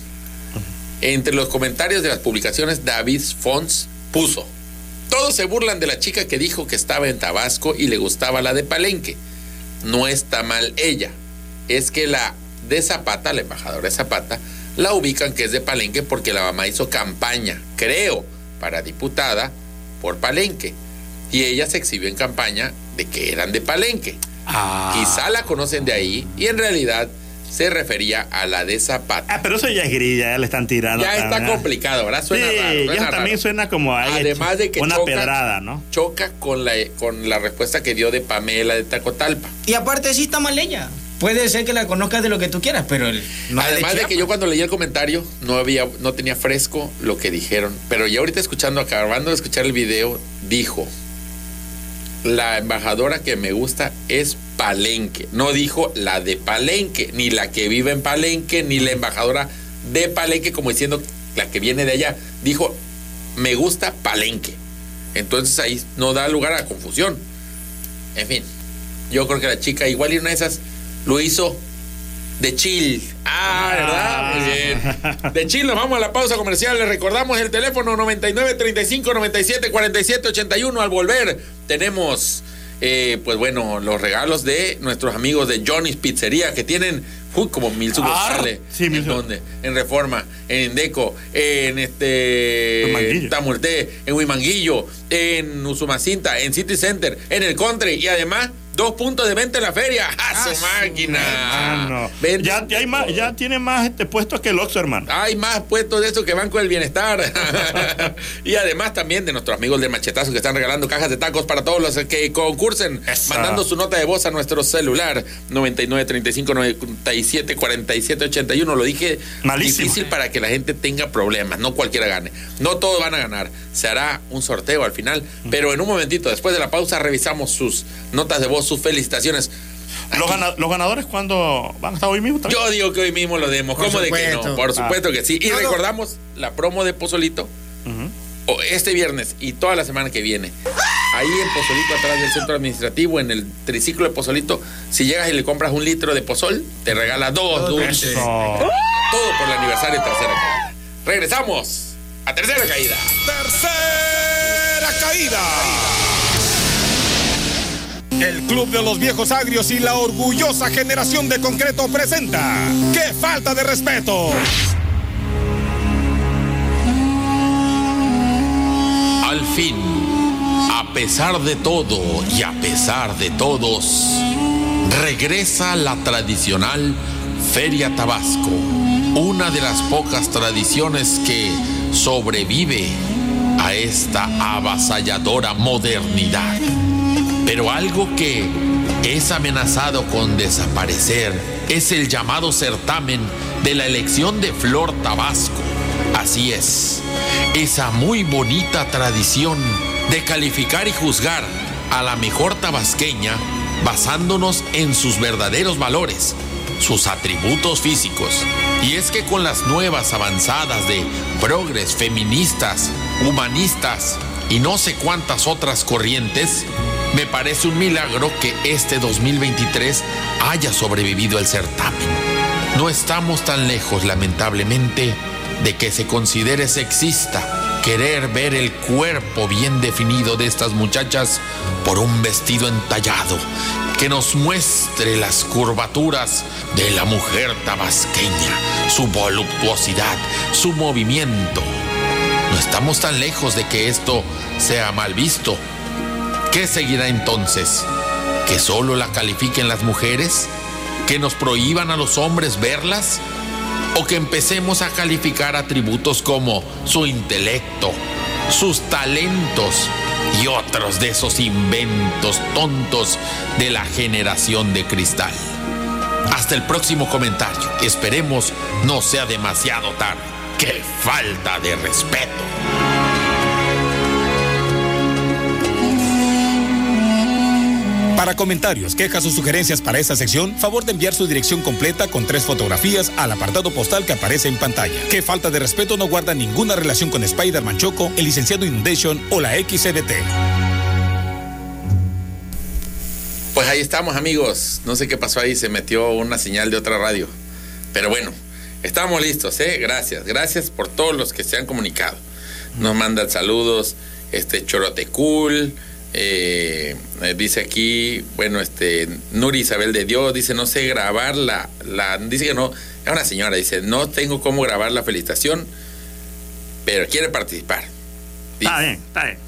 Entre los comentarios de las publicaciones, David Fons puso. Todos se burlan de la chica que dijo que estaba en Tabasco y le gustaba la de Palenque. No está mal ella. Es que la de Zapata, la embajadora de Zapata, la ubican que es de Palenque porque la mamá hizo campaña, creo, para diputada por Palenque. Y ella se exhibió en campaña de que eran de Palenque. Ah. Quizá la conocen de ahí y en realidad se refería a la de Zapata. Ah, pero eso ya es grilla, ya le están tirando. Ya está complicado, ¿verdad? Suena sí, raro. ya también raro. suena como ahí Además de que una choca- pedrada, ¿no? Choca con la, con la respuesta que dio de Pamela de Tacotalpa. Y aparte sí está mal ella. Puede ser que la conozcas de lo que tú quieras, pero el, no Además de que yo cuando leí el comentario no había, no tenía fresco lo que dijeron. Pero ya ahorita escuchando, acabando de escuchar el video, dijo la embajadora que me gusta es Palenque. No dijo la de Palenque, ni la que vive en Palenque, ni la embajadora de Palenque, como diciendo la que viene de allá. Dijo, me gusta Palenque. Entonces ahí no da lugar a confusión. En fin, yo creo que la chica, igual y una de esas, lo hizo de chill. Ah, ¿verdad? Muy bien. De chill, nos vamos a la pausa comercial. Les recordamos el teléfono 99 35 97 47 81. Al volver, tenemos, eh, pues bueno, los regalos de nuestros amigos de Johnny's Pizzería que tienen. uy, como mil sucursales. ¿En dónde? En Reforma, en Indeco, en este. Huimanguillo. Tamurté, en Huimanguillo, en Usumacinta, en City Center, en el Country y además dos puntos de venta en la feria. ¡A su máquina! Ah. Vende Ya, ya, hay más, ya tiene más este puestos que el Oxxo, hermano. hay más puestos de esos que van con el bienestar. y además también de nuestros amigos del machetazo que están regalando cajas de tacos para todos los que concursen, mandando su nota de voz a nuestro celular 99 35 97 47 81. Lo dije Malísimo. difícil para que la gente tenga problemas, no cualquiera gane. No todos van a ganar. Se hará un sorteo al final, pero en un momentito después de la pausa revisamos sus notas de voz, sus felicitaciones. Los, gana- los ganadores, cuando van a estar hoy mismo? también? Yo digo que hoy mismo lo demos. ¿Cómo de que no? Por Ah. supuesto que sí. Y Todo. recordamos la promo de Pozolito Ujú. o este viernes y toda la semana que viene. Ahí en Pozolito, atrás del centro administrativo, en el triciclo de Pozolito, si llegas y le compras un litro de pozol, te regala dos dulces. Eso. Todo por el aniversario de Tercera Caída. Regresamos a Tercera Caída. Tercera caída. El Club de los Viejos Agrios y la orgullosa generación de concreto presenta. ¡Qué falta de respeto! Al fin, a pesar de todo y a pesar de todos, regresa la tradicional Feria Tabasco, una de las pocas tradiciones que sobrevive a esta avasalladora modernidad. Pero algo que es amenazado con desaparecer es el llamado certamen de la elección de Flor Tabasco. Así es, esa muy bonita tradición de calificar y juzgar a la mejor tabasqueña basándonos en sus verdaderos valores, sus atributos físicos. Y es que con las nuevas avanzadas de progres feministas, humanistas y no sé cuántas otras corrientes, me parece un milagro que este 2023 haya sobrevivido el certamen. No estamos tan lejos, lamentablemente, de que se considere sexista querer ver el cuerpo bien definido de estas muchachas por un vestido entallado que nos muestre las curvaturas de la mujer tabasqueña, su voluptuosidad, su movimiento. No estamos tan lejos de que esto sea mal visto. ¿Qué seguirá entonces? ¿Que solo la califiquen las mujeres? ¿Que nos prohíban a los hombres verlas? ¿O que empecemos a calificar atributos como su intelecto, sus talentos y otros de esos inventos tontos de la generación de cristal? Hasta el próximo comentario. Esperemos no sea demasiado tarde. ¡Qué falta de respeto! Para comentarios, quejas o sugerencias para esta sección, favor de enviar su dirección completa con tres fotografías al apartado postal que aparece en pantalla. Qué falta de respeto no guarda ninguna relación con Spider-Man Choco, el licenciado Inundation o la XCDT. Pues ahí estamos, amigos. No sé qué pasó ahí, se metió una señal de otra radio. Pero bueno, estamos listos, ¿eh? Gracias. Gracias por todos los que se han comunicado. Nos mandan saludos. este Chorote Cool. Eh, eh, dice aquí, bueno, este Nuri Isabel de Dios dice no sé grabar la, la dice que no, es una señora, dice no tengo cómo grabar la felicitación, pero quiere participar. Está bien, está bien.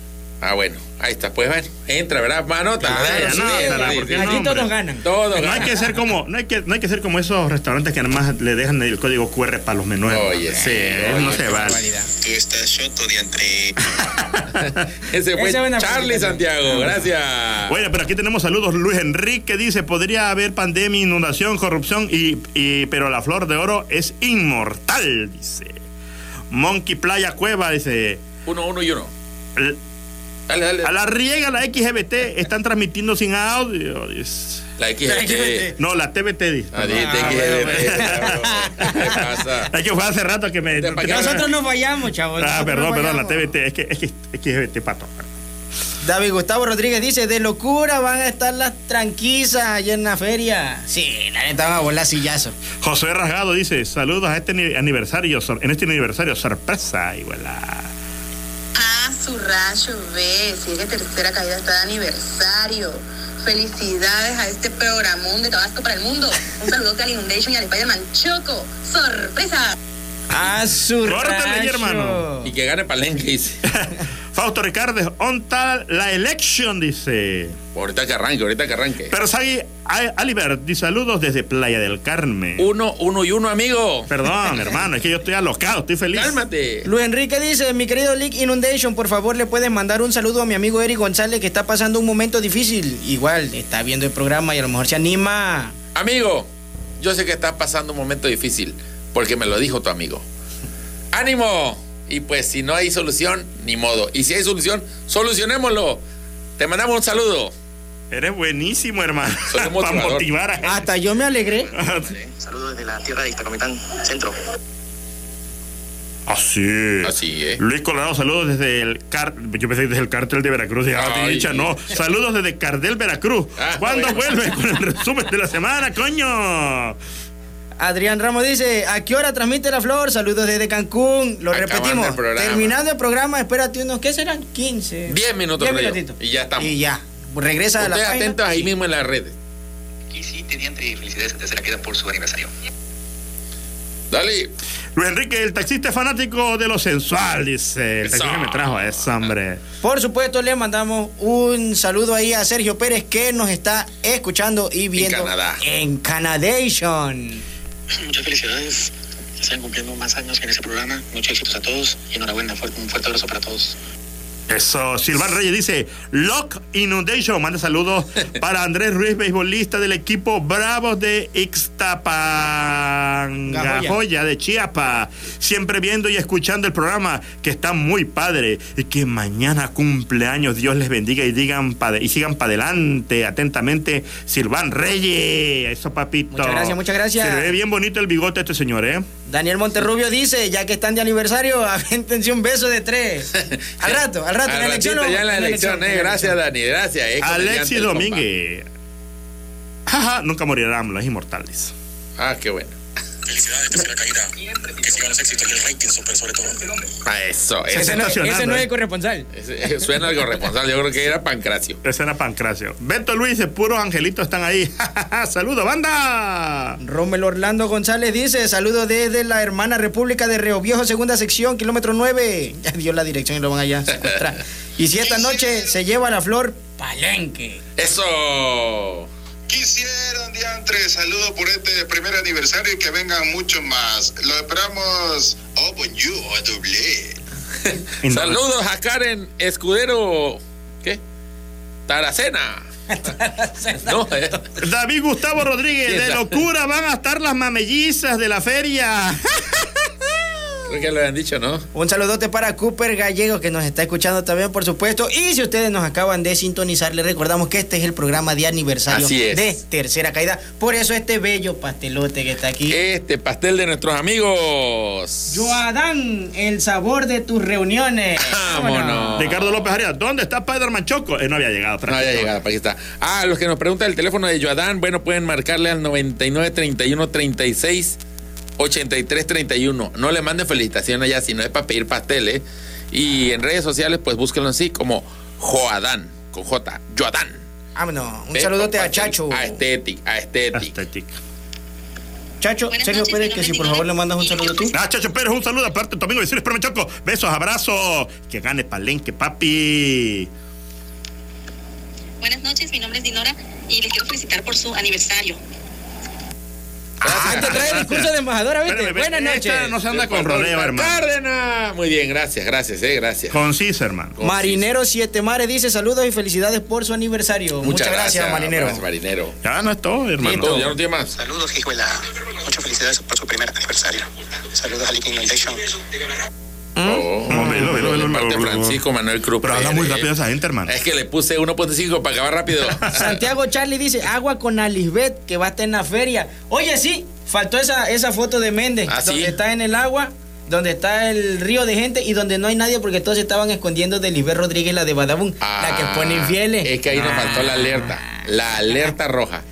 Ah, bueno, ahí está, pues bueno, entra, ¿verdad? Mano, Claro, sí, anótala, ¿por qué no, hombre? ganan. Todos No hay ganan. que ser como, no hay que, no hay que ser como esos restaurantes que además le dejan el código QR para los menús. Oye, sí, oye, no se vale. Tú estás choto diantre. Ese fue Esa Charlie. Santiago, gracias. Bueno, pero aquí tenemos saludos. Luis Enrique dice, podría haber pandemia, inundación, corrupción, y, y- pero la flor de oro es inmortal, dice. Monkey Playa Cueva dice... Uno, uno y uno. "El- Dale, dale. A la riega, la XGBT están transmitiendo sin audio. La XGBT. No, la TBT dice. Ah, XGBT. ¿Qué pasa? Es que fue hace rato que me... Nosotros no fallamos, chavos. Ah, perdón, no perdón, la. TBT. Es que es que es XGBT, pato. David Gustavo Rodríguez dice, de locura van a estar las tranquisas allá en la feria. Sí, la neta van a volar sillazo. Josué Rasgado dice, saludos a este ni- aniversario, en este aniversario, sorpresa. Ah, su rayo, ve, si es que tercera caída está de aniversario. Felicidades a este programón de Tabasco para el mundo. Un saludo a Inundation y al Spider-Man Choco. ¡Sorpresa! A su Córtale ahí, hermano. Y que gane Palenque, dice. Fausto Ricardo, on tal la election, dice. Ahorita que arranque, ahorita que arranque. Pero Sagui Alibert, dice saludos desde Playa del Carmen. Uno, uno y uno, amigo. Perdón, hermano, es que yo estoy alocado, estoy feliz. Cálmate. Luis Enrique dice, mi querido League Inundation, por favor le puedes mandar un saludo a mi amigo Eric González que está pasando un momento difícil. Igual, está viendo el programa y a lo mejor se anima. Amigo, yo sé que estás pasando un momento difícil, porque me lo dijo tu amigo. ¡Ánimo! Y pues si no hay solución, ni modo. Y si hay solución, solucionémoslo. Te mandamos un saludo. Eres buenísimo, hermano. Para motivar a gente. Hasta yo me alegré. Saludos desde la tierra de Iztacomitán, centro. Así. Así, ¿eh? Luis Colorado, saludos desde el car yo pensé que desde el cártel de Veracruz. Ya, Ay. dicha, no. Saludos desde Cardel, Veracruz. Ah, ¿Cuándo bueno. vuelve con el resumen de la semana, coño? Adrián Ramos dice, ¿a qué hora transmite la flor? Saludos desde Cancún. Lo Acabando repetimos. el programa. Terminando el programa, espérate unos, ¿qué serán? 15. 10 minutos, Diez Río. minutitos. Y ya estamos. Y ya. Regresa a la página. atentos ahí mismo en las redes. Y sí, te diantre y felicidades a tercera queda por su aniversario. Dale. Luis Enrique, el taxista es fanático de lo sensual, dice. El taxista que me trajo eso, hombre. Por supuesto, le mandamos un saludo ahí a Sergio Pérez que nos está escuchando y viendo Canadá. en Canadation. Muchas felicidades. Están cumpliendo más años en ese programa. Muchos éxitos a todos y enhorabuena. Un fuerte abrazo para todos. Eso, Silván Reyes dice, Lock Inundation, manda saludos para Andrés Ruiz, beisbolista del equipo Bravos de Ixtapangajoya de Chiapas, siempre viendo y escuchando el programa, que está muy padre, y que mañana cumpleaños, Dios les bendiga y digan pa- y sigan para adelante, atentamente, Silván Reyes, eso papito. Muchas gracias, muchas gracias. Se ve bien bonito el bigote a este señor, ¿eh? Daniel Monterrubio dice, ya que están de aniversario, avéntense un beso de tres. Al rato, al rato, en Al la elección. ya en la elección, eh. en Gracias. Dani. Gracias, eh. Alexis. Domínguez. Jaja, nunca morirán los inmortales. Ah, qué bueno. Felicidades, tercera caída. Que sigan los éxitos y el rating super sobre todo. Ah, eso. Ese, Ese, no, ese no es ¿eh? el corresponsal. ese- suena al corresponsal. Yo creo que era Pancracio. Ese era Pancracio. Beto Luis, puros angelitos están ahí. ¡Saludos, banda! Rommel Orlando González dice, saludos desde la hermana República de Río Viejo, segunda sección, kilómetro 9. Ya dio la dirección y lo van allá a secuestrar. y si esta noche se lleva la flor, palenque. Eso. Quisieran, diantre, saludos por este primer aniversario y que vengan muchos más. Lo esperamos. Oh, bonjour, doble. Saludos a Karen Escudero. ¿Qué? Taracena. no, eh. David Gustavo Rodríguez, ¿Quién de locura van a estar las mamellizas de la feria. Creo que lo habían dicho, ¿no? Un saludote para Cooper Gallego que nos está escuchando también, por supuesto. Y si ustedes nos acaban de sintonizar, les recordamos que este es el programa de aniversario de Tercera Caída. Por eso este bello pastelote que está aquí. Este pastel de nuestros amigos. Joadán, el sabor de tus reuniones. Vámonos. Ricardo López Arias, ¿dónde está Spider-Man Choco? Eh, no había llegado. No había llegado, para aquí está. Ah, los que nos preguntan el teléfono de Joadán, bueno, pueden marcarle al 99 31 36 83 31. No le manden felicitaciones allá, si no es para pedir pastel, ¿eh? Y en redes sociales, pues búsquenlo así como Joadán, con J, Joadán. Vámonos. Un saludote a Chacho. A Aesthetic, a Aesthetic. Aesthetic. Chacho, Sergio Pérez, que si por favor le mandas un saludo tú. Ah, Chacho Pérez, un saludo aparte de tu amigo Vecinos Prome Choco. Besos, abrazos. Que gane Palenque, papi. Buenas noches, mi nombre es Dinora y les quiero felicitar por su aniversario. Ah, te trae el discurso de embajadora, ¿viste? Espérame, Buenas noches. no se anda con rodeo, hermano. Cárdenas. Muy bien, gracias, gracias, eh, gracias. Concisa, hermano. Marinero Siete Mares dice saludos y felicidades por su aniversario. Muchas, gracias, Marinero. Gracias, marinero. Ya no es todo, hermano. Todo, ya no tiene más. Saludos, hijuela. Muchas felicidades por su primer aniversario. Saludos a Lick Inundation. Oh, velo, velo, velo, de parte de velo, Francisco Manuel Cruz. Pero habla muy rápido esa gente, hermano. Es que le puse 1.5 para acabar rápido. Santiago Charlie dice, agua con Alisbeth, que va a estar en la feria. Oye, sí, faltó esa, esa foto de Méndez, ¿Ah, sí? donde está en el agua, donde está el río de gente y donde no hay nadie porque todos se estaban escondiendo de Lisbeth Rodríguez, la de Badabun, la que pone infieles. Es que ahí nos Ah. faltó la alerta. La alerta roja.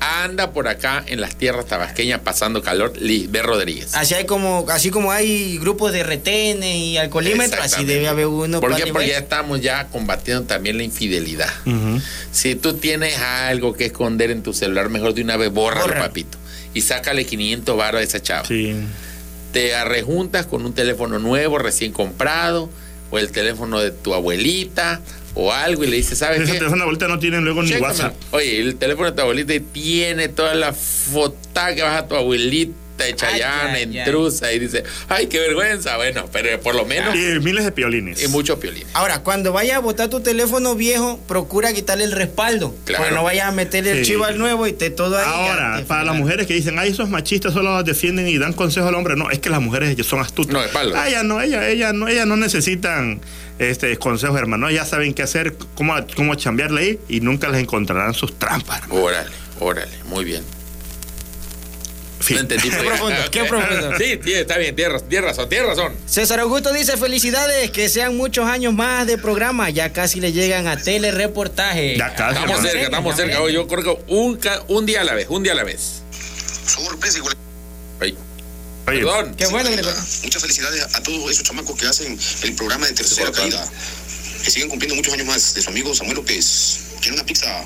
Anda por acá en las tierras tabasqueñas pasando calor Lisbeth Rodríguez. Así hay como, así como hay grupos de retenes y alcoholímetros, así debe haber uno. ¿Por qué? Porque ya estamos ya combatiendo también la infidelidad. Si tú tienes algo que esconder en tu celular, mejor de una vez bórralo, Borra. papito. Y sácale 500 baros a esa chava. Sí. Te arrejuntas con un teléfono nuevo, recién comprado, o el teléfono de tu abuelita, o algo, y le dices, ¿sabes Ese qué? teléfono ahorita no tienen luego ni. WhatsApp. Oye, el teléfono de tu abuelita y tiene toda la foto que baja tu abuelita de Chayana, ay, ay. intrusa, y dice, ay, qué vergüenza. Bueno, pero por lo menos. Y miles de piolines. Y muchos piolines. Ahora, cuando vayas a botar tu teléfono viejo, procura quitarle el respaldo. Claro. Porque no vayas a meterle el Sí. chivo al nuevo y te todo ahí. Ahora, ya para las mujeres que dicen, ay, esos machistas solo defienden y dan consejo al hombre. No, es que las mujeres ellas son astutas. No, palo. Ah, ellas no, ellas, ellas no, ellas no necesitan este consejos, hermano. Ellas saben qué hacer, cómo, cómo chambearle ahí y nunca les encontrarán sus trampas, hermano. Órale, órale, muy bien. Fin. No entendí. Qué pero- profundo, qué profundo. Sí, sí, está bien, tienes razón, tienes razón, tienes razón. César Augusto dice felicidades, que sean muchos años más de programa, ya casi le llegan a telereportaje. Ya casi, Estamos hermano. cerca, estamos cerca. Yo creo que un, día a la vez, un día a la vez. Sorpresa, hijuela. Ay, perdón. Qué bueno Muchas felicidades a todos esos chamacos que hacen el programa de tercera caída. Que siguen cumpliendo muchos años más de su amigo Samuel López. Quiere una pizza.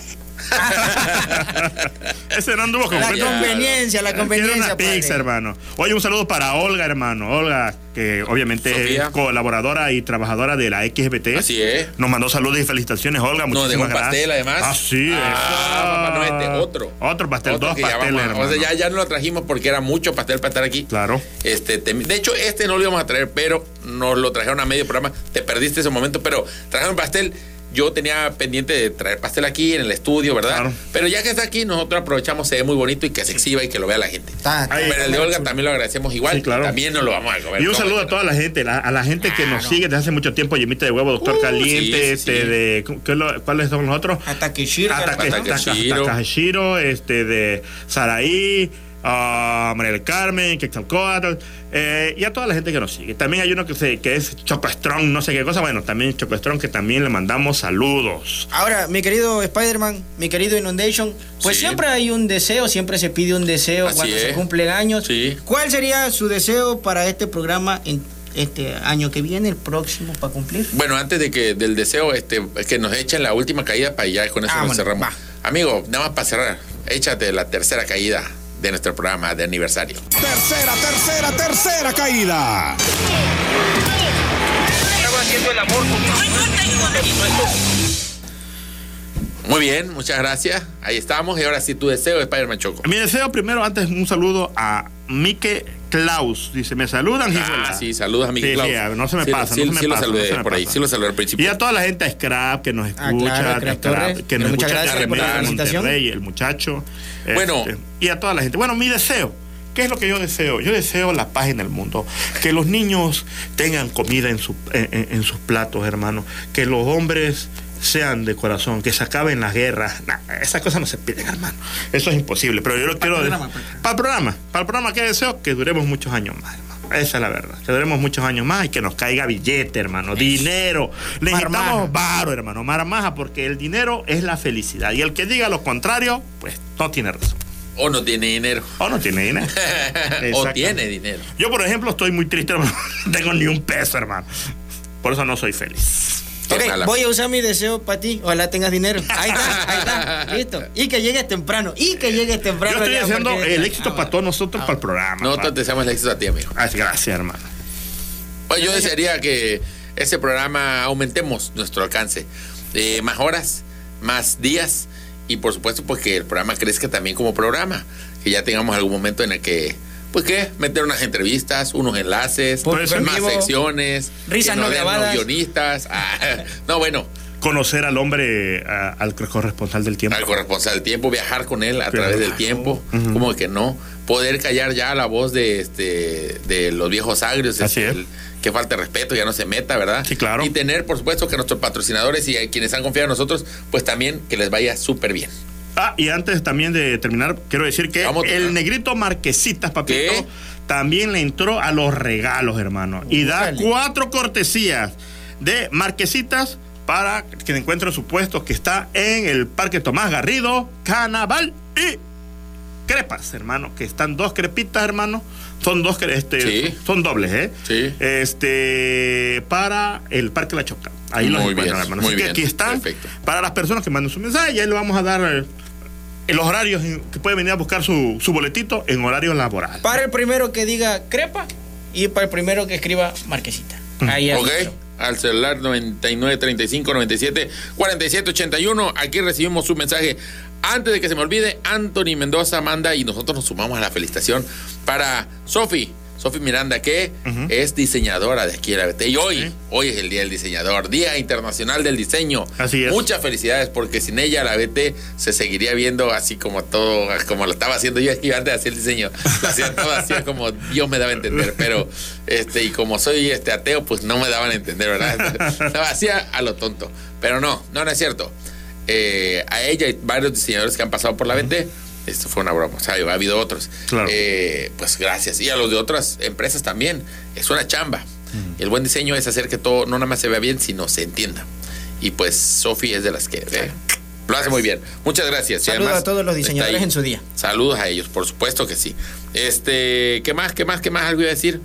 Ese no anduvo con La conveniencia, la conveniencia. una padre. pizza, hermano. Oye, un saludo para Olga, hermano. Olga, que obviamente Sofía. es colaboradora y trabajadora de la XBT. Así es. Nos mandó saludos y felicitaciones, Olga. Nos dejó Muchísimas un pastel, gracias. además. Ah, sí. Ah, papá, no este, otro. Otro pastel, Otro dos ya pasteles, vamos a- hermano. O sea, ya, ya no lo trajimos porque era mucho pastel para estar aquí. Claro. Este, te- de hecho, este no lo íbamos a traer, pero nos lo trajeron a medio programa. Te perdiste ese momento, pero trajeron pastel. Yo tenía pendiente de traer pastel aquí en el estudio, ¿verdad? Claro. Pero ya que está aquí, nosotros aprovechamos, se ve muy bonito y que se exhiba y que lo vea la gente. Ahí. Pero el de Olga también lo agradecemos igual. Sí, claro. También nos lo vamos a comer. Y un ¿Cómo saludo a toda la gente, la- a la gente que nos sigue desde hace mucho tiempo, Yemita de Huevo, Doctor Uh, Caliente, sí, sí, este, sí. de, ¿qué es lo- ¿cuáles son los otros? Atakeshiro. Ataque- Takeshiro. Taka- Takeshiro, este, de Saraí, a María del Carmen, Quetzalcóatl, eh, y a toda la gente que nos sigue. También hay uno que, se, que es Choco Strong, no sé qué cosa, bueno, también Choco Strong, que también le mandamos saludos. Ahora, mi querido Spider-Man, mi querido Inundation, pues Sí. siempre hay un deseo, siempre se pide un deseo Así cuando se es. cumplen años. Sí. ¿Cuál sería su deseo para este programa en este año que viene, el próximo, para cumplir? Bueno, antes de que del deseo, este, es que nos echen la última caída para ya con eso Ah, nos bueno, cerramos. va. Amigo, nada más para cerrar, échate la tercera caída de nuestro programa de aniversario. Tercera, tercera, tercera caída. Muy bien, muchas gracias. Ahí estamos. Y ahora sí, tu deseo, Spider-Man Choco. Mi deseo primero, antes un saludo a Mike Klaus. Dice, me saludan, Ah, hijuela. sí, saludos a Miki Sí, Klaus. sí, no se me Sí, pasa, sí, no se me sí lo pasa, saludé no se me por ahí, pasa. sí lo saludé al principio. Y a toda la gente a Scrap que nos Ah, escucha, claro, a Scrap Torres. que nos Muchas escucha gracias por la. Monterrey, el muchacho. Bueno. Este, y a toda la gente. Bueno, mi deseo. ¿Qué es lo que yo deseo? Yo deseo la paz en el mundo. Que los niños tengan comida en, su- en- en- en sus platos, hermano. Que los hombres sean de corazón, que se acaben las guerras. Nah, esas cosas no se piden, hermano. Eso es imposible. Pero yo lo quiero. programa, pues. para el programa. Para el programa, ¿qué deseo? Que duremos muchos años más, hermano. Esa es la verdad. Que duremos muchos años más y que nos caiga billete, hermano. Dinero. Necesitamos varo, hermano. Marmaja, porque el dinero es la felicidad. Y el que diga lo contrario, pues no tiene razón. O no tiene dinero. O no tiene dinero. o tiene dinero. Yo, por ejemplo, estoy muy triste, hermano. No tengo ni un peso, hermano. Por eso no soy feliz. Ok, voy a usar mi deseo para ti. Ojalá tengas dinero. Ahí está, ahí está. Listo. Y que llegues temprano. Y que llegues temprano. Yo estoy deseando porque- el éxito para todos nosotros, para el programa. Nosotros pa. deseamos el éxito a ti, amigo. Ay, gracias, hermano. Pues yo desearía que ese programa aumentemos nuestro alcance. Eh, más horas, más días y por supuesto pues que el programa crezca también como programa. Que ya tengamos algún momento en el que, pues qué, meter unas entrevistas, unos enlaces, en más vivo, secciones, risas no grabadas. guionistas. Ah, no, bueno, Conocer al hombre, a- al corresponsal del tiempo. al corresponsal del tiempo, viajar con él a través del tiempo, Ujú. como que no, poder callar ya la voz de este de los viejos agrios, Así es. el- que falta de respeto, ya no se meta, ¿verdad? Sí, claro. Y tener, por supuesto, que nuestros patrocinadores y a quienes han confiado en nosotros, pues también que les vaya súper bien. Ah, y antes también de terminar, quiero decir que Vamos, el negrito Marquesitas, papito, ¿Qué? también le entró a los regalos, hermano. Y da cuatro cortesías de Marquesitas para que encuentren su puesto que está en el Parque Tomás Garrido, Canaval y crepas, hermano, que están dos crepitas, hermano. Son dos, este, Sí. son dobles, ¿eh? Sí. Este, para el Parque La Choca. Ahí los Muy encuentran, bien, hermano. muy Así que bien, aquí están. perfecto. Para las personas que manden su mensaje, ya le vamos a dar eh, los horarios en que pueden venir a buscar su, su boletito en horario laboral. Para el primero que diga crepa y para el primero que escriba marquesita. Ahí Ok. adentro. Al celular 99 35 97 47 81. Aquí recibimos su mensaje. Antes de que se me olvide, Anthony Mendoza manda y nosotros nos sumamos a la felicitación para Sofi. Sofi Miranda, que es diseñadora de aquí de la BT. Y hoy, hoy es el Día del Diseñador, Día Internacional del Diseño. Así es. Muchas felicidades, porque sin ella la BT se seguiría viendo así como todo, como lo estaba haciendo yo. Yo antes hacía el diseño, lo hacía todo así como Dios me daba a entender. Pero, este, y como soy este ateo, pues no me daban a entender, ¿verdad? Lo hacía a lo tonto. Pero no, no, no es cierto. Eh, a ella y varios diseñadores que han pasado por la BT. Esto fue una broma, o sea, ha habido otros. Claro. Eh, pues gracias. Y a los de otras empresas también. Es una chamba. Y el buen diseño es hacer que todo no nada más se vea bien, sino se entienda. Y pues Sofi es de las que eh, lo hace muy bien. Muchas gracias. Saludos además, a todos los diseñadores en su día. Saludos a ellos, por supuesto que sí. Este, ¿qué más? ¿Qué más? ¿Qué más? Algo iba a decir.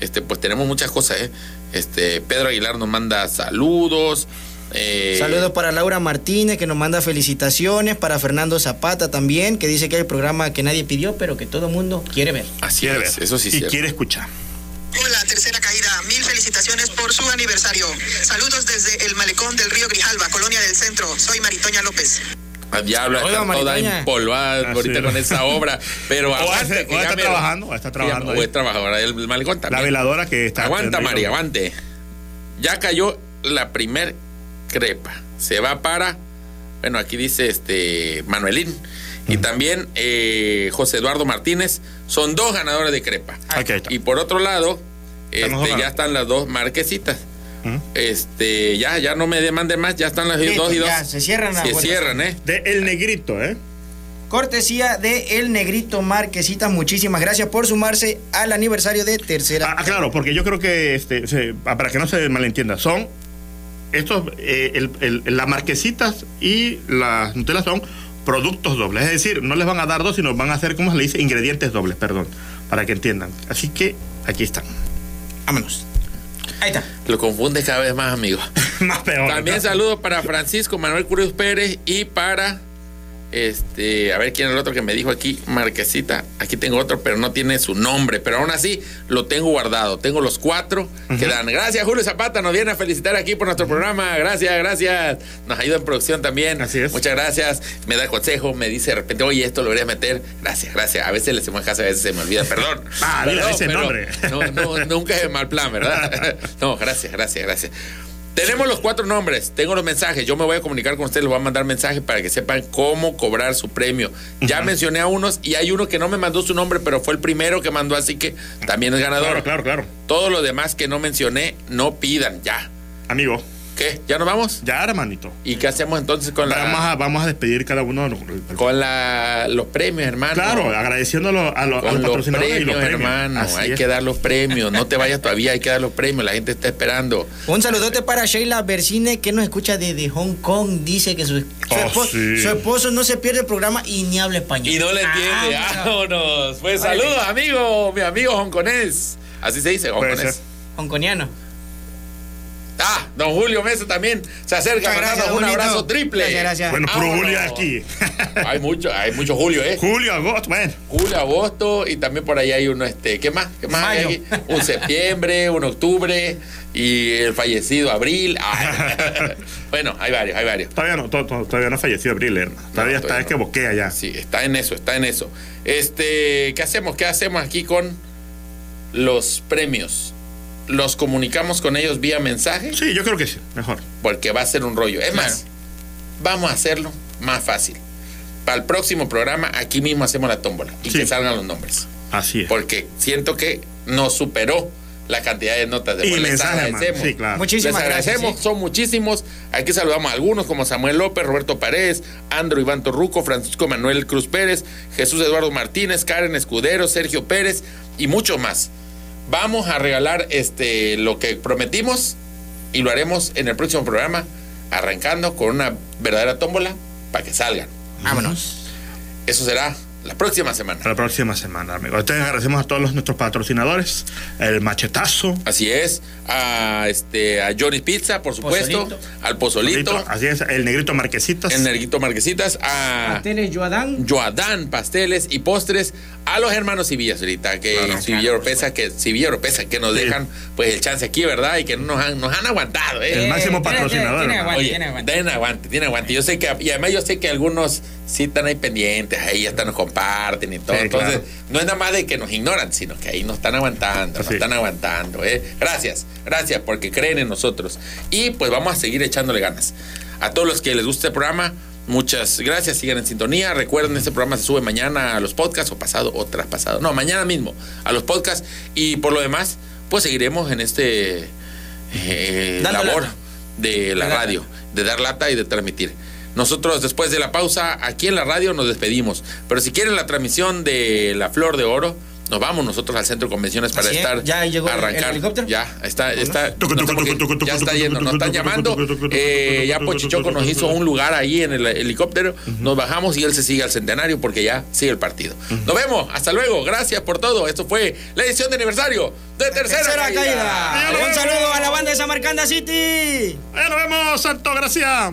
Este, pues tenemos muchas cosas, ¿eh? Este, Pedro Aguilar nos manda saludos. Eh, Saludos para Laura Martínez, que nos manda felicitaciones. Para Fernando Zapata también, que dice que hay el programa que nadie pidió, pero que todo mundo quiere ver. Así Quiere es, ver. eso sí Y cierto. quiere escuchar. Hola, tercera caída. Mil felicitaciones por su aniversario. Saludos desde el malecón del río Grijalva, Colonia del Centro. Soy Maritoña López. Al diablo, Oiga, está toda Maritoña. empolvada Ah, ahorita sí. con esa obra. Pero O aguante, está me- trabajando, o está trabajando O es trabajadora del malecón también. La veladora que está. Aguanta, María, aguante. Ya cayó la primer crepa. Se va para, bueno, aquí dice este Manuelín. Y también eh, José Eduardo Martínez. Son dos ganadores de crepa. Y por otro lado, este, ya están las dos marquesitas. Este, ya, ya no me demanden más, ya están las Listo, dos y dos. ya, se cierran Se cierran, ¿eh? De El Negrito, ¿eh? Cortesía de El Negrito Marquesitas. Muchísimas gracias por sumarse al aniversario de tercera. Ah, ah, claro, porque yo creo que, este, se- para que no se malentienda, son estos, eh, el- el- las marquesitas y las Nutelas son productos dobles. Es decir, no les van a dar dos, sino van a hacer, ¿cómo se le dice? Ingredientes dobles, perdón, para que entiendan. Así que aquí están. Vámonos. Ahí está. Lo confunde cada vez más, amigo. Más peor. También ¿no? saludos para Francisco Manuel Cruz Pérez y para este, a ver quién es el otro que me dijo aquí, Marquesita. Aquí tengo otro, pero no tiene su nombre, pero aún así lo tengo guardado. Tengo los cuatro que dan. Gracias, Julio Zapata, nos viene a felicitar aquí por nuestro programa. Gracias, gracias. Nos ayuda en producción también. Así es. Muchas gracias. Me da consejo, me dice de repente, oye, esto lo deberías meter. Gracias, gracias. A veces le hacemos caso, a veces se me olvida, perdón. Ah, Perdón, ese nombre. No, no, nunca es mal plan, ¿verdad? No, gracias, gracias, gracias. Tenemos los cuatro nombres, tengo los mensajes. Yo me voy a comunicar con ustedes, les voy a mandar mensajes para que sepan cómo cobrar su premio. Ya mencioné a unos y hay uno que no me mandó su nombre, pero fue el primero que mandó, así que también es ganador. Claro, claro, claro. Todos los demás que no mencioné, no pidan, ya. Amigo, ¿Qué? ¿Ya nos vamos? ya, hermanito. ¿Y qué hacemos entonces con Vamos la a, vamos a despedir cada uno. de los- con la, los premios, hermano? Claro, agradeciéndolo a, los- a Con los los patrocinadores y los premios, premios. hermano. Así hay es. que dar los premios. No te vayas todavía, hay que dar los premios. La gente está esperando. Un saludote para Sheila Bersine, que nos escucha desde Hong Kong. Dice que su, su Oh, esposo, sí. su esposo no se pierde el programa y ni habla español. Y no le entiende. Ah, Vámonos. Pues saludos, amigo. Mi amigo hongkonés. Así se dice, hongkonés. Hongkoniano. Ah, don Julio Mesa también se acerca Muchas gracias, mandando un abrazo triple. Gracias, gracias. Bueno, puro. Julio aquí. Hay mucho, hay mucho Julio, ¿eh? Julio, agosto, bueno. Julio, agosto y también por ahí hay uno, este, ¿qué más? ¿Qué más hay aquí? Un septiembre, un octubre y el fallecido abril. Ah, bueno, hay varios, hay varios. Todavía no, to- to- todavía no ha fallecido Abril, hermano. Todavía está, todavía es que boquea ya. Sí, está en eso, está en eso. Este, ¿qué hacemos? ¿Qué hacemos aquí con los premios? ¿Los comunicamos con ellos vía mensaje? Sí, yo creo que sí, mejor. Porque va a ser un rollo. Es más, vamos a hacerlo más fácil. Para el próximo programa, aquí mismo hacemos la tómbola y que salgan los nombres. Así es. Porque siento que nos superó la cantidad de notas de Y voz. Les mensajes, agradecemos. Sí, claro. Muchísimas Les gracias, agradecemos, sí. son muchísimos. Aquí saludamos a algunos como Samuel López, Roberto Paredes, Andro Iván Torruco, Francisco Manuel Cruz Pérez, Jesús Eduardo Martínez, Karen Escudero, Sergio Pérez y muchos más. Vamos a regalar este lo que prometimos y lo haremos en el próximo programa, arrancando con una verdadera tómbola para que salgan. Vámonos. Eso será la próxima semana. La próxima semana, amigo. Entonces agradecemos a todos los, nuestros patrocinadores. El machetazo. Así es. A este a Johnny Pizza, por supuesto. Pozolito. Al Pozolito. Así es. El negrito Marquesitas. El Nerguito Marquesitas. A Pasteles Joadán. Joadán, pasteles y postres. A los hermanos Civillas ahorita, que Claro. Civilla Oropesa, que Civilla que nos Sí. dejan pues el chance aquí, ¿verdad? Y que no nos han, nos han aguantado, ¿eh? El máximo tiene- patrocinador. tiene aguante, Oye, tiene aguante. tienen aguante, tienen aguante. Yo sé que, y además yo sé que algunos sí están ahí pendientes, ahí hasta nos comparten y todo. Sí, Entonces, claro. no es nada más de que nos ignoran, sino que ahí nos están aguantando, nos están aguantando. ¿eh? Gracias, gracias porque creen en nosotros. Y pues vamos a seguir echándole ganas. A todos los que les gusta este programa, muchas gracias, sigan en sintonía. Recuerden, este programa se sube mañana a los podcasts o pasado o traspasado. No, mañana mismo a los podcasts. Y por lo demás, pues seguiremos en este eh, labor de la radio, de dar lata y de transmitir. Nosotros después de la pausa aquí en la radio nos despedimos, pero si quieren la transmisión de la Flor de Oro, nos vamos nosotros al centro de convenciones para Así es. estar ¿Ya llegó el- arrancar. el helicóptero? Ya está está ya está yendo, nos están llamando. Eh, ya Pochichoco nos hizo un lugar ahí en el helicóptero, nos bajamos y él se sigue al centenario porque ya sigue el partido. Nos vemos, hasta luego, gracias por todo. Esto fue la edición de aniversario de Tercera, Tercera Caída. caída. Un saludo a la banda de Samarcanda City. Nos vemos, Santo Gracia.